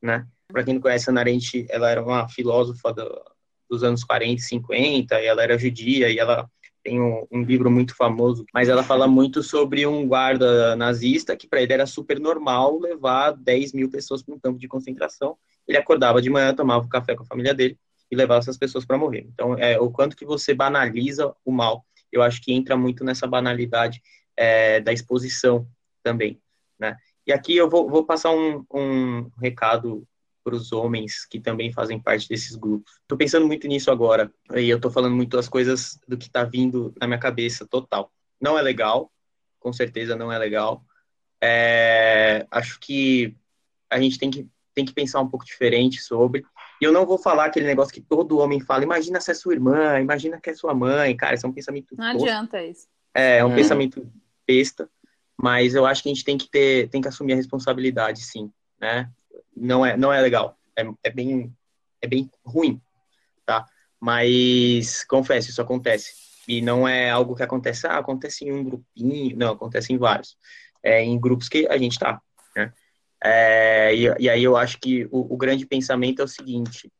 né? Para quem não conhece, a Hannah Arendt, ela era uma filósofa do, dos anos 40 e 50, e ela era judia, e ela tem um, um, livro muito famoso, mas ela fala muito sobre um guarda nazista que para ele era super normal levar 10 mil pessoas para um campo de concentração. Ele acordava de manhã, tomava um café com a família dele e levava essas pessoas para morrer. Então, é o quanto que você banaliza o mal, eu acho que entra muito nessa banalidade é, da exposição também, né? E aqui eu vou, vou passar um, um recado para os homens que também fazem parte desses grupos. Estou pensando muito nisso agora, e eu estou falando muito das coisas do que está vindo na minha cabeça total. Não é legal, com certeza não é legal. É, acho que a gente tem que, tem que pensar um pouco diferente sobre. E eu não vou falar aquele negócio que todo homem fala, imagina se é sua irmã, imagina que é sua mãe, cara, isso é um pensamento. Não tosco. adianta isso. É, é um hum. pensamento besta, mas eu acho que a gente tem que ter, tem que assumir a responsabilidade, sim, né? não é, não é legal. É, é, bem, é bem ruim, tá? Mas, confesso, isso acontece. E não é algo que acontece, ah, acontece em um grupinho, não, acontece em vários. É em grupos que a gente tá, né? É, e, e, aí eu acho que o, o grande pensamento é o seguinte,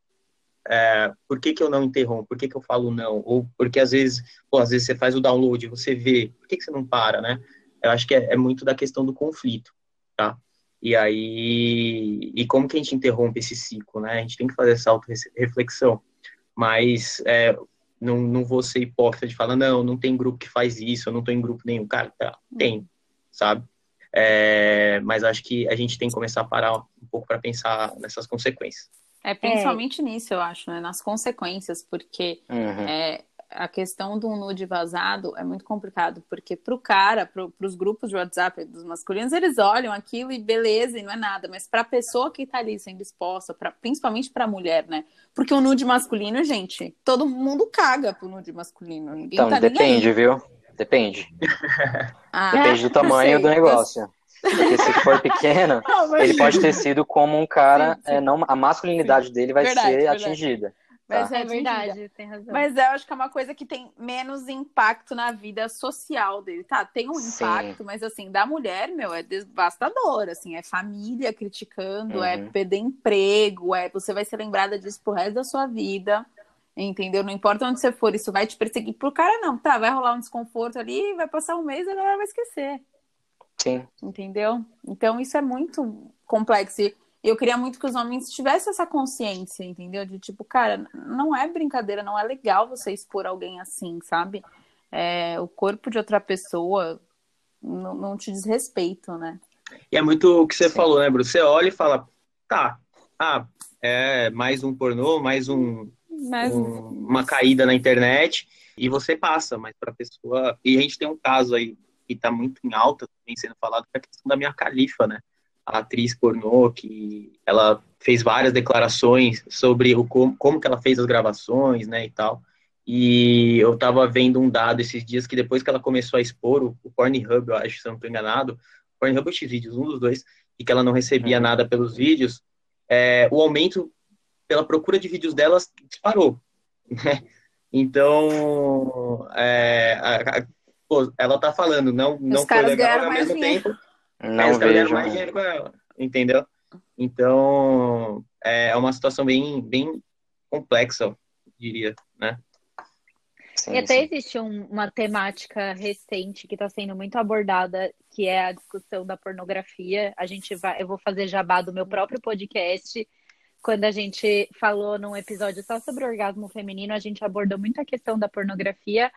é, por que, que eu não interrompo? Por que, que eu falo não? Ou porque às vezes, pô, às vezes você faz o download, você vê, por que, que você não para, né? Eu acho que é, é muito da questão do conflito, tá? E aí, e como que a gente interrompe esse ciclo, né? A gente tem que fazer essa auto-reflexão. Mas é, não, não vou ser hipócrita de falar, não, não tem grupo que faz isso, eu não tô em grupo nenhum. Cara, tá, tem, sabe? É, mas acho que a gente tem que começar a parar um pouco para pensar nessas consequências. É principalmente é. nisso, eu acho, né? Nas consequências, porque uhum. é, a questão do nude vazado é muito complicado, porque para o cara, para os grupos de WhatsApp dos masculinos, eles olham aquilo e beleza, e não é nada, mas para a pessoa que está ali sendo exposta, pra, principalmente para a mulher, né? Porque o nude masculino, gente, todo mundo caga pro nude masculino. Ninguém então, tá depende, viu? Depende. (laughs) Ah, depende do tamanho do negócio. Porque se for pequeno, (laughs) não, ele pode ter sido como um cara, sim, sim. É, não, a masculinidade sim. dele vai verdade, ser verdade. atingida. Mas tá. é verdade, tem razão. Mas eu acho que é uma coisa que tem menos impacto na vida social dele. Tá, tem um impacto, Sim. mas assim, da mulher, meu, é devastador, assim, é família criticando, é uhum. é perder emprego, é você vai ser lembrada disso pro resto da sua vida. Entendeu? Não importa onde você for, isso vai te perseguir pro cara, não. Tá, vai rolar um desconforto ali, vai passar um mês, agora vai esquecer. Sim. Entendeu? Então isso é muito complexo. E eu queria muito que os homens tivessem essa consciência, entendeu? De tipo, cara, não é brincadeira, não é legal você expor alguém assim, sabe? É, o corpo de outra pessoa não, não te diz respeito, né? E é muito o que você Sim. falou, né, Bruno? Você olha e fala, tá, ah, é mais um pornô, mais um, mais... um uma caída na internet, e você passa, mas para a pessoa. E a gente tem um caso aí que está muito em alta, também sendo falado, que é a questão da minha califa, né? a atriz pornô, que ela fez várias declarações sobre o como, como que ela fez as gravações, né, e tal. E eu tava vendo um dado esses dias que depois que ela começou a expor o, o Pornhub, eu acho, se eu não tô enganado, Pornhub ou Xvideos, um dos dois, e que ela não recebia uhum. nada pelos vídeos, é, o aumento pela procura de vídeos delas disparou, né? Então, é, a, a, pô, ela tá falando, não, não foi legal ao mesmo dinheiro. tempo não vejo. mais dinheiro com ela, entendeu? Então, é uma situação bem, bem complexa, diria, né? Sim, e até sim. existe um, uma temática recente que está sendo muito abordada, que é a discussão da pornografia. A gente vai, eu vou fazer jabá do meu próprio podcast. Quando a gente falou num episódio só sobre orgasmo feminino, a gente abordou muito a questão da pornografia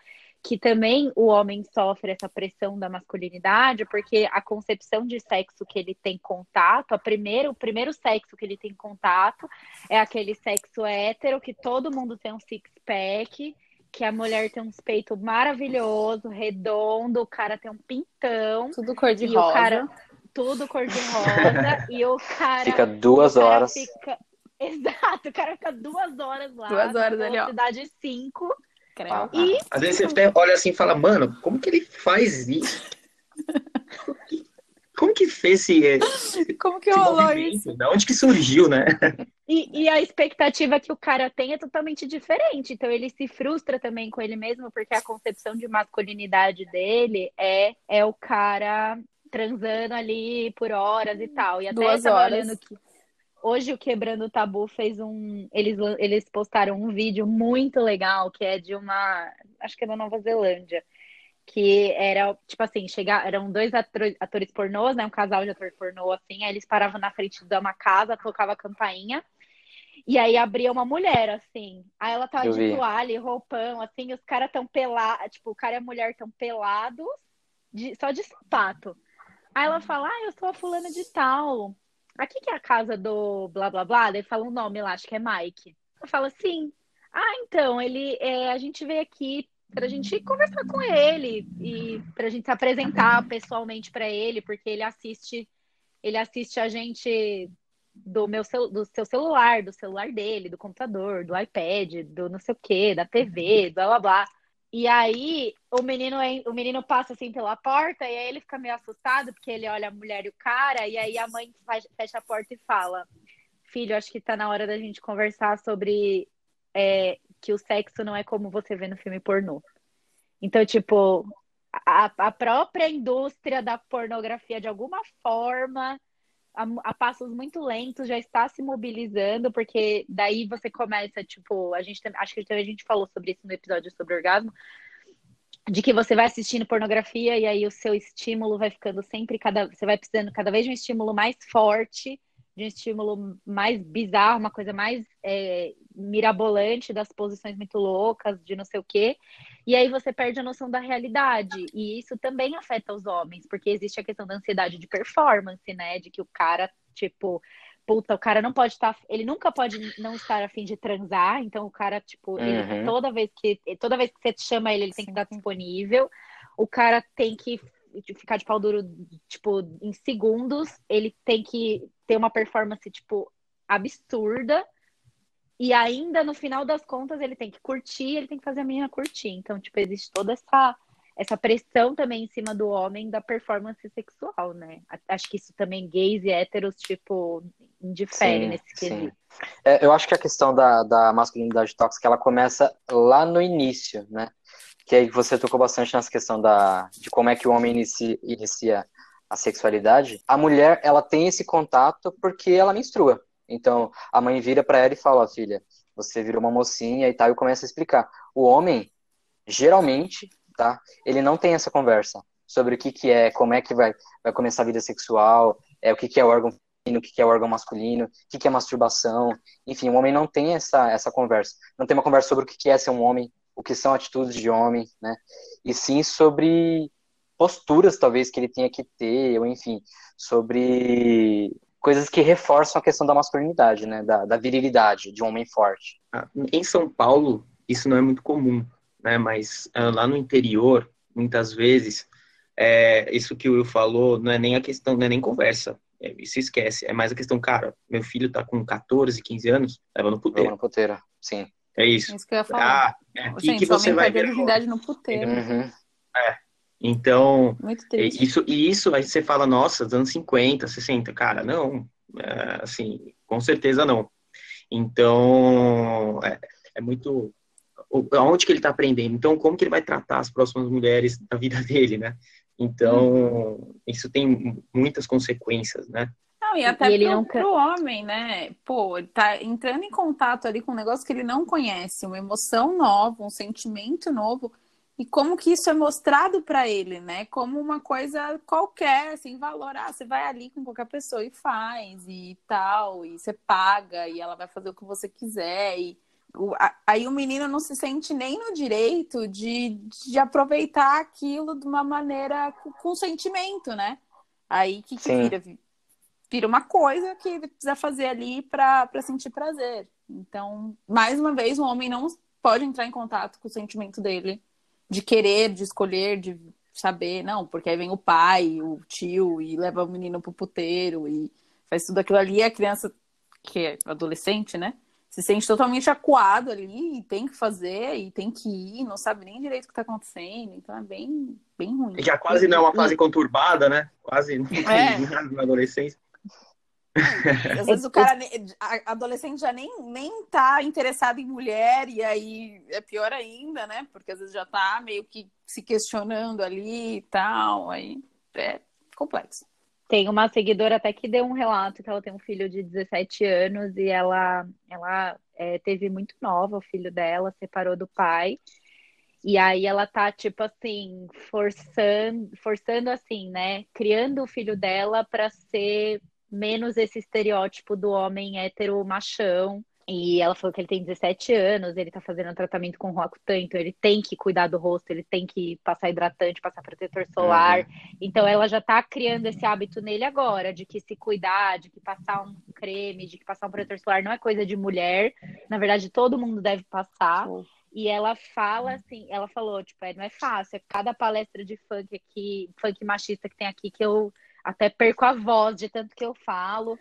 que também o homem sofre essa pressão da masculinidade, porque a concepção de sexo que ele tem contato, a primeiro, o primeiro sexo que ele tem contato é aquele sexo hétero, que todo mundo tem um six-pack, que a mulher tem um peito maravilhoso, redondo, o cara tem um pintão. Tudo cor de rosa. Cara, tudo cor de rosa. e o (laughs) cara. Fica duas horas. Fica... (laughs) Exato, o cara fica duas horas lá. Duas horas ali, ó. Cidade 5 ah, e... Às vezes você até olha assim e fala, mano, como que ele faz isso? (laughs) como que fez esse. Como que rolou isso? Da onde que surgiu, né? E, e, a expectativa que o cara tem é totalmente diferente. Então ele se frustra também com ele mesmo, porque a concepção de masculinidade dele é, é o cara transando ali por horas e tal. E até Duas horas. olhando que hoje o Quebrando o Tabu fez um. Eles, eles postaram um vídeo muito legal que é de uma. Acho que é da Nova Zelândia. Que era, tipo assim, chegar, eram dois atores, atores pornôs, né? Um casal de ator pornô, assim. Aí eles paravam na frente de uma casa, tocava a campainha. E aí abria uma mulher, assim. Aí ela tava Eu de vi. toalha roupão, assim. os caras tão pelados. Tipo, o cara e a mulher tão pelados, de, só de sapato. Aí ela fala, ah, eu sou a fulana de tal. Aqui que é a casa do blá blá blá, daí fala um nome lá, acho que é Mike. Eu falo assim, ah, então, ele é, a gente veio aqui para a gente conversar com ele e para a gente se apresentar pessoalmente para ele, porque ele assiste, ele assiste a gente do meu do seu celular, do celular dele, do computador, do iPad, do não sei o que, da TV, blá blá blá. E aí o menino, o menino passa assim pela porta e aí ele fica meio assustado porque ele olha a mulher e o cara e aí a mãe fecha a porta e fala: "Filho, acho que tá na hora da gente conversar sobre é, que o sexo não é como você vê no filme pornô". Então, tipo, a, a própria indústria da pornografia de alguma forma a, a, passos muito lentos já está se mobilizando, porque daí você começa, tipo, a gente acho que a gente falou sobre isso no episódio sobre orgasmo, de que você vai assistindo pornografia e aí o seu estímulo vai ficando sempre cada você vai precisando cada vez de um estímulo mais forte de um estímulo mais bizarro, uma coisa mais é, mirabolante, das posições muito loucas, de não sei o quê. E aí você perde a noção da realidade. E isso também afeta os homens, porque existe a questão da ansiedade de performance, né? De que o cara, tipo, puta, o cara não pode estar. Tá, ele nunca pode não estar afim de transar. Então o cara, tipo, uhum. ele, toda vez que. Toda vez que você chama ele, ele tem que estar disponível. O cara tem que ficar de pau duro, tipo, em segundos. Ele tem que ter uma performance, tipo, absurda. E ainda, no final das contas, ele tem que curtir, ele tem que fazer a menina curtir. Então, tipo, existe toda essa, essa pressão também em cima do homem da performance sexual, né? Acho que isso também gays e héteros, tipo, indifere nesse quesito. É, eu acho que a questão da, da masculinidade tóxica, ela começa lá no início, né? Que aí você tocou bastante nessa questão da, de como é que o homem inicia, inicia a sexualidade, a mulher ela tem esse contato porque ela menstrua. Então a mãe vira para ela e fala: filha, você virou uma mocinha e tal, e começa a explicar. O homem, geralmente, tá? Ele não tem essa conversa sobre o que, que é, como é que vai, vai começar a vida sexual, é o que, que é o órgão feminino, o que, que é o órgão masculino, o que, que é masturbação. Enfim, o homem não tem essa, essa conversa. Não tem uma conversa sobre o que, que é ser um homem, o que são atitudes de homem, né? E sim sobre posturas talvez que ele tenha que ter, ou enfim, sobre coisas que reforçam a questão da masculinidade, né, da, da virilidade, de um homem forte. Ah, em São Paulo, isso não é muito comum, né, mas uh, lá no interior, muitas vezes, é, isso que o Will falou não é nem a questão, não é nem conversa, é, isso esquece, é mais a questão, cara, meu filho tá com 14, 15 anos, leva no puteiro. Leva no puteiro, sim. É isso. É isso que eu ia falar. Ah, é aqui Gente, que você vai ver. no puteiro. Uhum. É, então, isso, e isso aí você fala, nossa, anos 50, 60, cara, não, é, assim, com certeza não. Então, é, é muito, aonde que ele está aprendendo? Então, como que ele vai tratar as próximas mulheres da vida (laughs) dele, né? Então, uhum. isso tem muitas consequências, né? Não, e até e ele pro, não... pro homem, né? Pô, ele tá entrando em contato ali com um negócio que ele não conhece, uma emoção nova, um sentimento novo e como que isso é mostrado para ele, né? Como uma coisa qualquer, sem valor. Ah, você vai ali com qualquer pessoa e faz e tal, e você paga e ela vai fazer o que você quiser. E aí o menino não se sente nem no direito de, de aproveitar aquilo de uma maneira com, com sentimento, né? Aí que, que vira? Vira uma coisa que ele precisa fazer ali para sentir prazer. Então, mais uma vez, o homem não pode entrar em contato com o sentimento dele de querer, de escolher, de saber, não, porque aí vem o pai, o tio e leva o menino pro puteiro e faz tudo aquilo ali, e a criança, que é adolescente, né? Se sente totalmente acuado ali e tem que fazer e tem que ir, não sabe nem direito o que tá acontecendo, então é bem, bem ruim. Já quase não é uma fase conturbada, né? Quase não tem é. nada (laughs) na adolescência. (laughs) Às vezes o cara, adolescente já nem, nem tá interessado em mulher, e aí é pior ainda, né? Porque às vezes já tá meio que se questionando ali e tal, aí é complexo. Tem uma seguidora até que deu um relato que ela tem um filho de 17 anos e ela, ela é, teve muito nova o filho dela, separou do pai. E aí ela tá, tipo assim, forçando, forçando assim, né? Criando o filho dela para ser menos esse estereótipo do homem hétero machão. E ela falou que ele tem 17 anos, ele tá fazendo um tratamento com Roacutan, então ele tem que cuidar do rosto, ele tem que passar hidratante, passar protetor solar. Uhum. Então ela já tá criando esse hábito nele agora, de que se cuidar, de que passar um creme, de que passar um protetor solar não é coisa de mulher. Na verdade, todo mundo deve passar. E ela fala assim, ela falou, tipo, é, não é fácil, é cada palestra de funk aqui, funk machista que tem aqui, que eu até perco a voz de tanto que eu falo.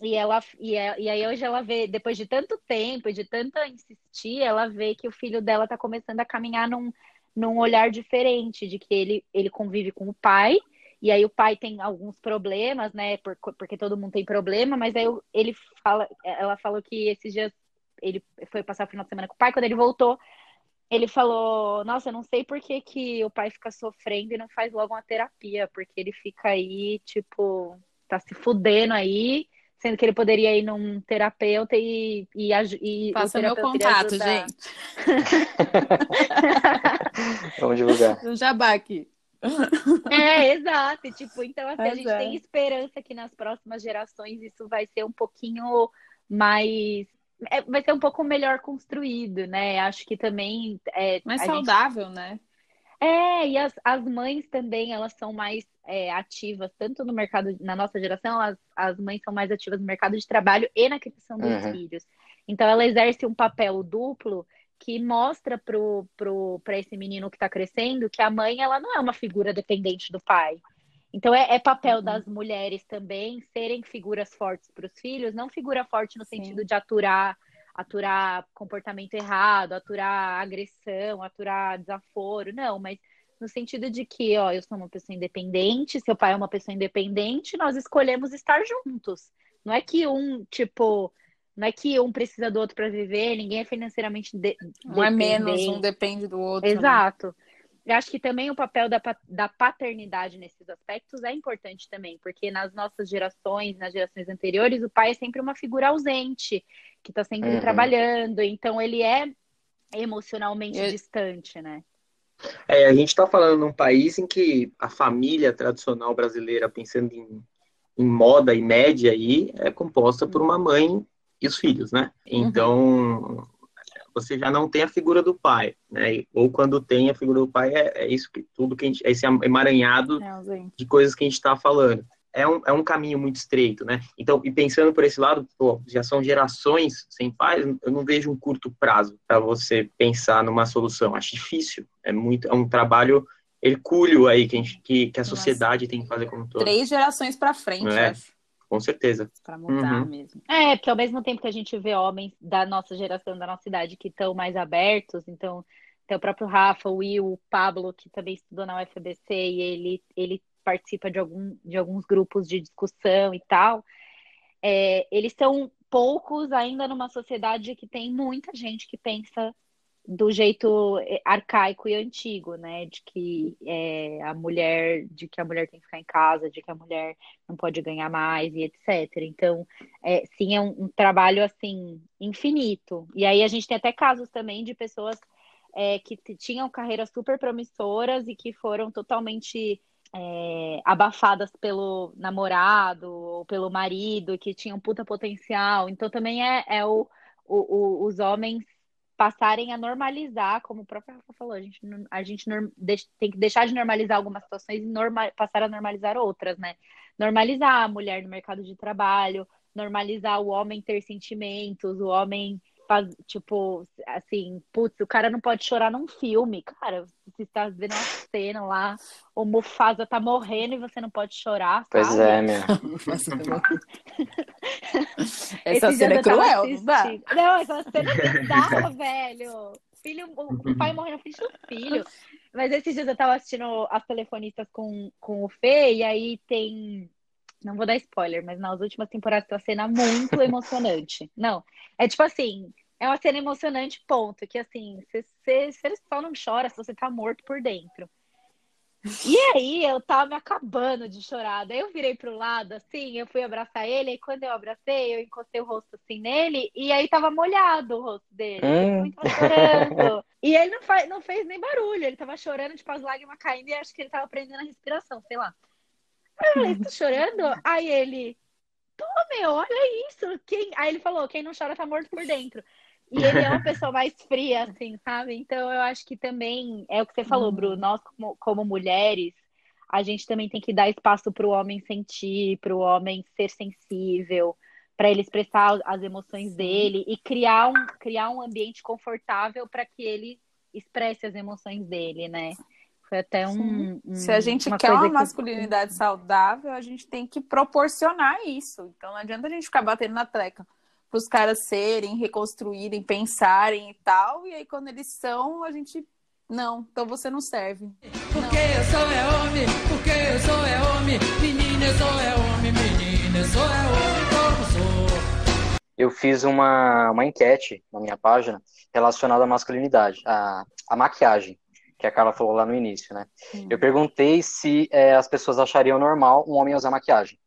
E ela e, é, e aí hoje ela vê, depois de tanto tempo e de tanto insistir, ela vê que o filho dela tá começando a caminhar num, num olhar diferente, de que ele, ele convive com o pai, e aí o pai tem alguns problemas, né? Porque todo mundo tem problema, mas aí ele fala, ela falou que esses dias ele foi passar o final de semana com o pai, quando ele voltou, ele falou: Nossa, eu não sei por que, que o pai fica sofrendo e não faz logo uma terapia, porque ele fica aí, tipo, tá se fudendo aí, sendo que ele poderia ir num terapeuta e. e, e Passa meu contato, gente. (laughs) Vamos divulgar. Um jabá aqui. É, exato. Tipo, então, assim, a gente é. tem esperança que nas próximas gerações isso vai ser um pouquinho mais é, vai ser um pouco melhor construído, né? Acho que também. É, mais saudável, gente... né? É, e as, as mães também, elas são mais é, ativas, tanto no mercado, na nossa geração, as, as mães são mais ativas no mercado de trabalho e na criação dos uhum. filhos. Então, ela exerce um papel duplo que mostra para pro, pro, esse menino que está crescendo que a mãe, ela não é uma figura dependente do pai. Então, é, é papel uhum. das mulheres também serem figuras fortes para os filhos, não figura forte no Sim. sentido de aturar aturar comportamento errado, aturar agressão, aturar desaforo, não, mas no sentido de que, ó, eu sou uma pessoa independente, seu pai é uma pessoa independente, nós escolhemos estar juntos. Não é que um, tipo, não é que um precisa do outro para viver, ninguém é financeiramente de, Não é menos, um depende do outro. Né? Exato. Né? Eu acho que também o papel da, da paternidade nesses aspectos é importante também, porque nas nossas gerações, nas gerações anteriores, o pai é sempre uma figura ausente, que está sempre uhum. trabalhando, então ele é emocionalmente Eu... distante, né? É, a gente está falando num país em que a família tradicional brasileira, pensando em, em moda e média aí, é composta por uma mãe e os filhos, né? Uhum. Então, uhum você já não tem a figura do pai, né? Ou quando tem a figura do pai, é, é isso que tudo que a gente, é esse emaranhado é, de coisas que a gente está falando. É um, é um caminho muito estreito, né? Então, e pensando por esse lado, pô, já são gerações sem pais, eu não vejo um curto prazo para você pensar numa solução. Acho difícil. É muito, é um trabalho hercúleo aí que a, gente, que, que a sociedade Nossa. tem que fazer como todo. Três gerações para frente, é? acho. Com certeza. Para mudar uhum. mesmo. É, porque ao mesmo tempo que a gente vê homens da nossa geração, da nossa idade, que estão mais abertos, então tem o próprio Rafa, o Will, o Pablo, que também estudou na UFBC e ele, ele participa de, algum, de alguns grupos de discussão e tal. É, eles são poucos ainda numa sociedade que tem muita gente que pensa do jeito eh, arcaico e antigo, né? De que é, a mulher, de que a mulher tem que ficar em casa, de que a mulher não pode ganhar mais e etc. Então, é, sim, é um, um, trabalho assim infinito. E aí a gente tem até casos também de pessoas é, que tinham carreiras super promissoras e que foram totalmente é, abafadas pelo namorado ou pelo marido, que tinham puta potencial. Então também é, é o, o, o, os homens passarem a normalizar, como o próprio Rafa falou, a gente, a gente tem que deixar de normalizar algumas situações e passar a normalizar outras, né? Normalizar a mulher no mercado de trabalho, normalizar o homem ter sentimentos, o homem tipo, assim, putz, o cara não pode chorar num filme. Cara, você está vendo uma cena lá, o Mufasa tá morrendo e você não pode chorar, Pois sabe? é, meu. (laughs) essa cena é cruel, não dá? Não, essa cena é bizarra, velho. Filho, o pai morrendo frente do filho. Mas esses dias eu tava assistindo As Telefonistas com, com o Fê, e aí tem não vou dar spoiler, mas nas últimas temporadas tem uma cena muito (laughs) emocionante. Não, é tipo assim, é uma cena emocionante, ponto. Que assim, você, só não chora se você tá morto por dentro. E aí eu tava me acabando de chorar. Daí eu virei pro lado, assim, eu fui abraçar ele, e quando eu abracei, eu encostei o rosto assim nele, e aí tava molhado o rosto dele. Hum. Ele tava chorando. e ele não, faz, não fez nem barulho, ele tava chorando, tipo, as lágrimas caindo, e acho que ele tava prendendo a respiração, sei lá. Eu falei, tá chorando? Aí ele, pô, meu, olha isso. Quem... Aí ele falou, quem não chora tá morto por dentro. E ele é uma (laughs) pessoa mais fria, assim, sabe? Então eu acho que também é o que você falou, uhum. Bruno. Nós, como, como mulheres, a gente também tem que dar espaço para o homem sentir, para o homem ser sensível, para ele expressar as emoções dele e criar um, criar um ambiente confortável para que ele expresse as emoções dele, né? Foi até um. um Se a gente uma quer uma masculinidade que... saudável, a gente tem que proporcionar isso. Então não adianta a gente ficar batendo na treca para os caras serem, reconstruírem, pensarem e tal. E aí, quando eles são, a gente. Não, então você não serve. Porque não. eu sou é homem, porque eu sou é homem, menina, eu sou é homem, menina, eu sou é homem, como sou. Eu fiz uma, uma enquete na minha página relacionada à masculinidade, à, à maquiagem, que a Carla falou lá no início, né? Hum. Eu perguntei se é, as pessoas achariam normal um homem usar maquiagem.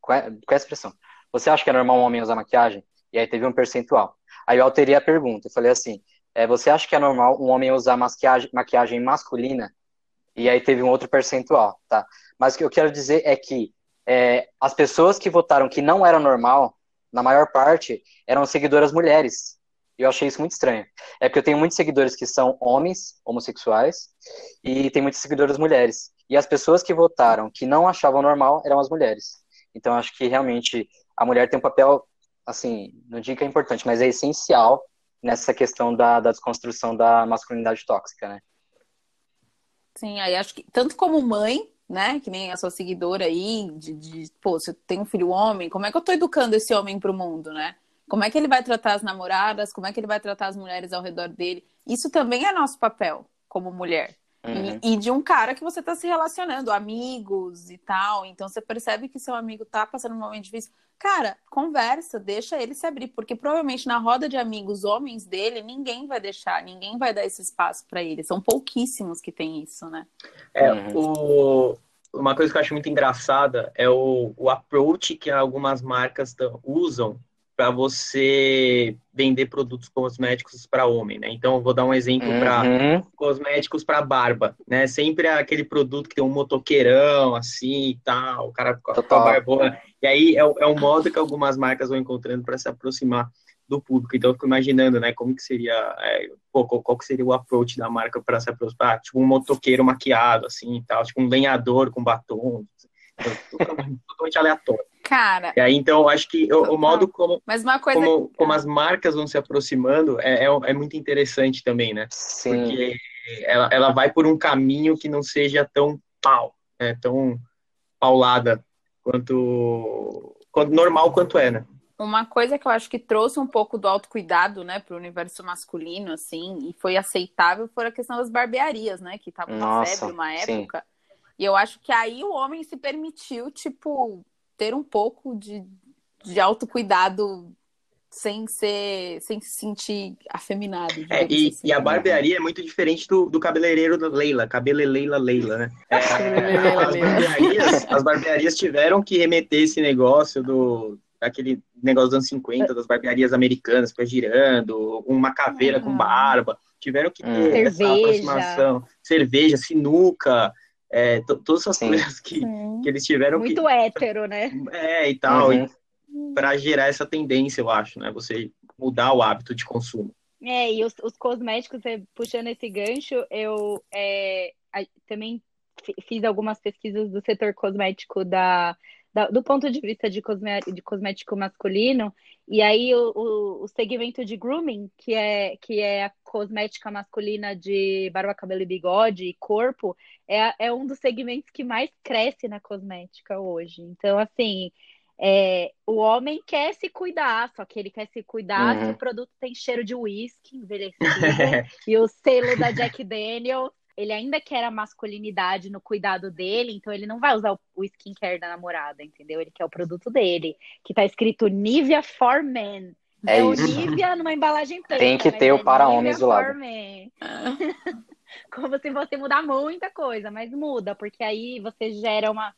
Qual é, qual é a expressão? Você acha que é normal um homem usar maquiagem? E aí teve um percentual. Aí eu alterei a pergunta. Eu falei assim: é, você acha que é normal um homem usar maquiagem, maquiagem masculina? E aí teve um outro percentual, tá? Mas o que eu quero dizer é que é, as pessoas que votaram que não era normal, na maior parte, eram seguidoras mulheres. Eu achei isso muito estranho. É porque eu tenho muitos seguidores que são homens, homossexuais, e tem muitas seguidoras mulheres. E as pessoas que votaram que não achavam normal eram as mulheres. Então acho que realmente a mulher tem um papel assim, não digo que é importante, mas é essencial nessa questão da, da desconstrução da masculinidade tóxica, né? Sim, aí acho que tanto como mãe, né, que nem a sua seguidora aí, de, de pô, você tem um filho homem, como é que eu tô educando esse homem pro mundo, né? Como é que ele vai tratar as namoradas, como é que ele vai tratar as mulheres ao redor dele? Isso também é nosso papel como mulher. Uhum. E, e, de um cara que você tá se relacionando, amigos e tal. Então você percebe que seu amigo tá passando um momento difícil. Cara, conversa, deixa ele se abrir, porque provavelmente na roda de amigos homens dele, ninguém vai deixar, ninguém vai dar esse espaço para ele. São pouquíssimos que tem isso, né? É, o, uma coisa que eu acho muito engraçada é o, o approach que algumas marcas usam para você vender produtos cosméticos para homem, né? Então, eu vou dar um exemplo uhum. para cosméticos para barba, né? Sempre é aquele produto que tem um motoqueirão, assim e tal, o cara com a barbona. E aí é, é um modo que algumas marcas vão encontrando para se aproximar do público. Então, eu fico imaginando, né? Como que seria, é, pô, qual, que seria o approach da marca para se aproximar? Tipo um motoqueiro maquiado, assim e tal, tipo um lenhador com batom, totalmente aleatório. Cara. E aí, então, acho que o, o modo como, Mas uma coisa... como, como as marcas vão se aproximando é, é, é, muito interessante também, né? Sim. Porque ela, ela vai por um caminho que não seja tão pau, né? tão paulada quanto, quanto normal quanto é, né? Uma coisa que eu acho que trouxe um pouco do autocuidado, né, para o universo masculino, assim, e foi aceitável, foi a questão das barbearias, né, que tava na febre uma época. Sim. E eu acho que aí o homem se permitiu, tipo, ter um pouco de, de autocuidado sem ser, sem se sentir afeminado. É, e, assim. e, a barbearia é muito diferente do, do cabeleireiro da Leila, cabeleleila Leila, né? (laughs) É, as, barbearias, as barbearias tiveram que remeter esse negócio do aquele negócio dos anos 50, das barbearias americanas, que girando, uma caveira com barba, tiveram que ter Cerveja. essa aproximação. Cerveja, sinuca, é, todas essas Sim. coisas que, que eles tiveram Muito que... hétero, né? É, e tal, uhum. para gerar essa tendência, eu acho, né? Você mudar o hábito de consumo. É, e os, os cosméticos, puxando esse gancho, eu é, também fiz algumas pesquisas do setor cosmético da, da, do ponto de vista de, cosmé, de cosmético masculino, e aí o, o, o, segmento de grooming, que é, que é a cosmética masculina de barba, cabelo e bigode e corpo, é, é um dos segmentos que mais cresce na cosmética hoje. Então, assim, é, o homem quer se cuidar, só que ele quer se cuidar uhum. se o produto tem cheiro de uísque envelhecido (laughs) e o selo da Jack Daniels ele ainda quer a masculinidade no cuidado dele, então ele não vai usar o, skincare da namorada, entendeu? Ele quer o produto dele, que tá escrito Nivea for Men. É, é o Nivea numa embalagem preta. Tem que ter o é para homens do lado. (laughs) como se fosse mudar muita coisa, mas muda, porque aí você gera uma,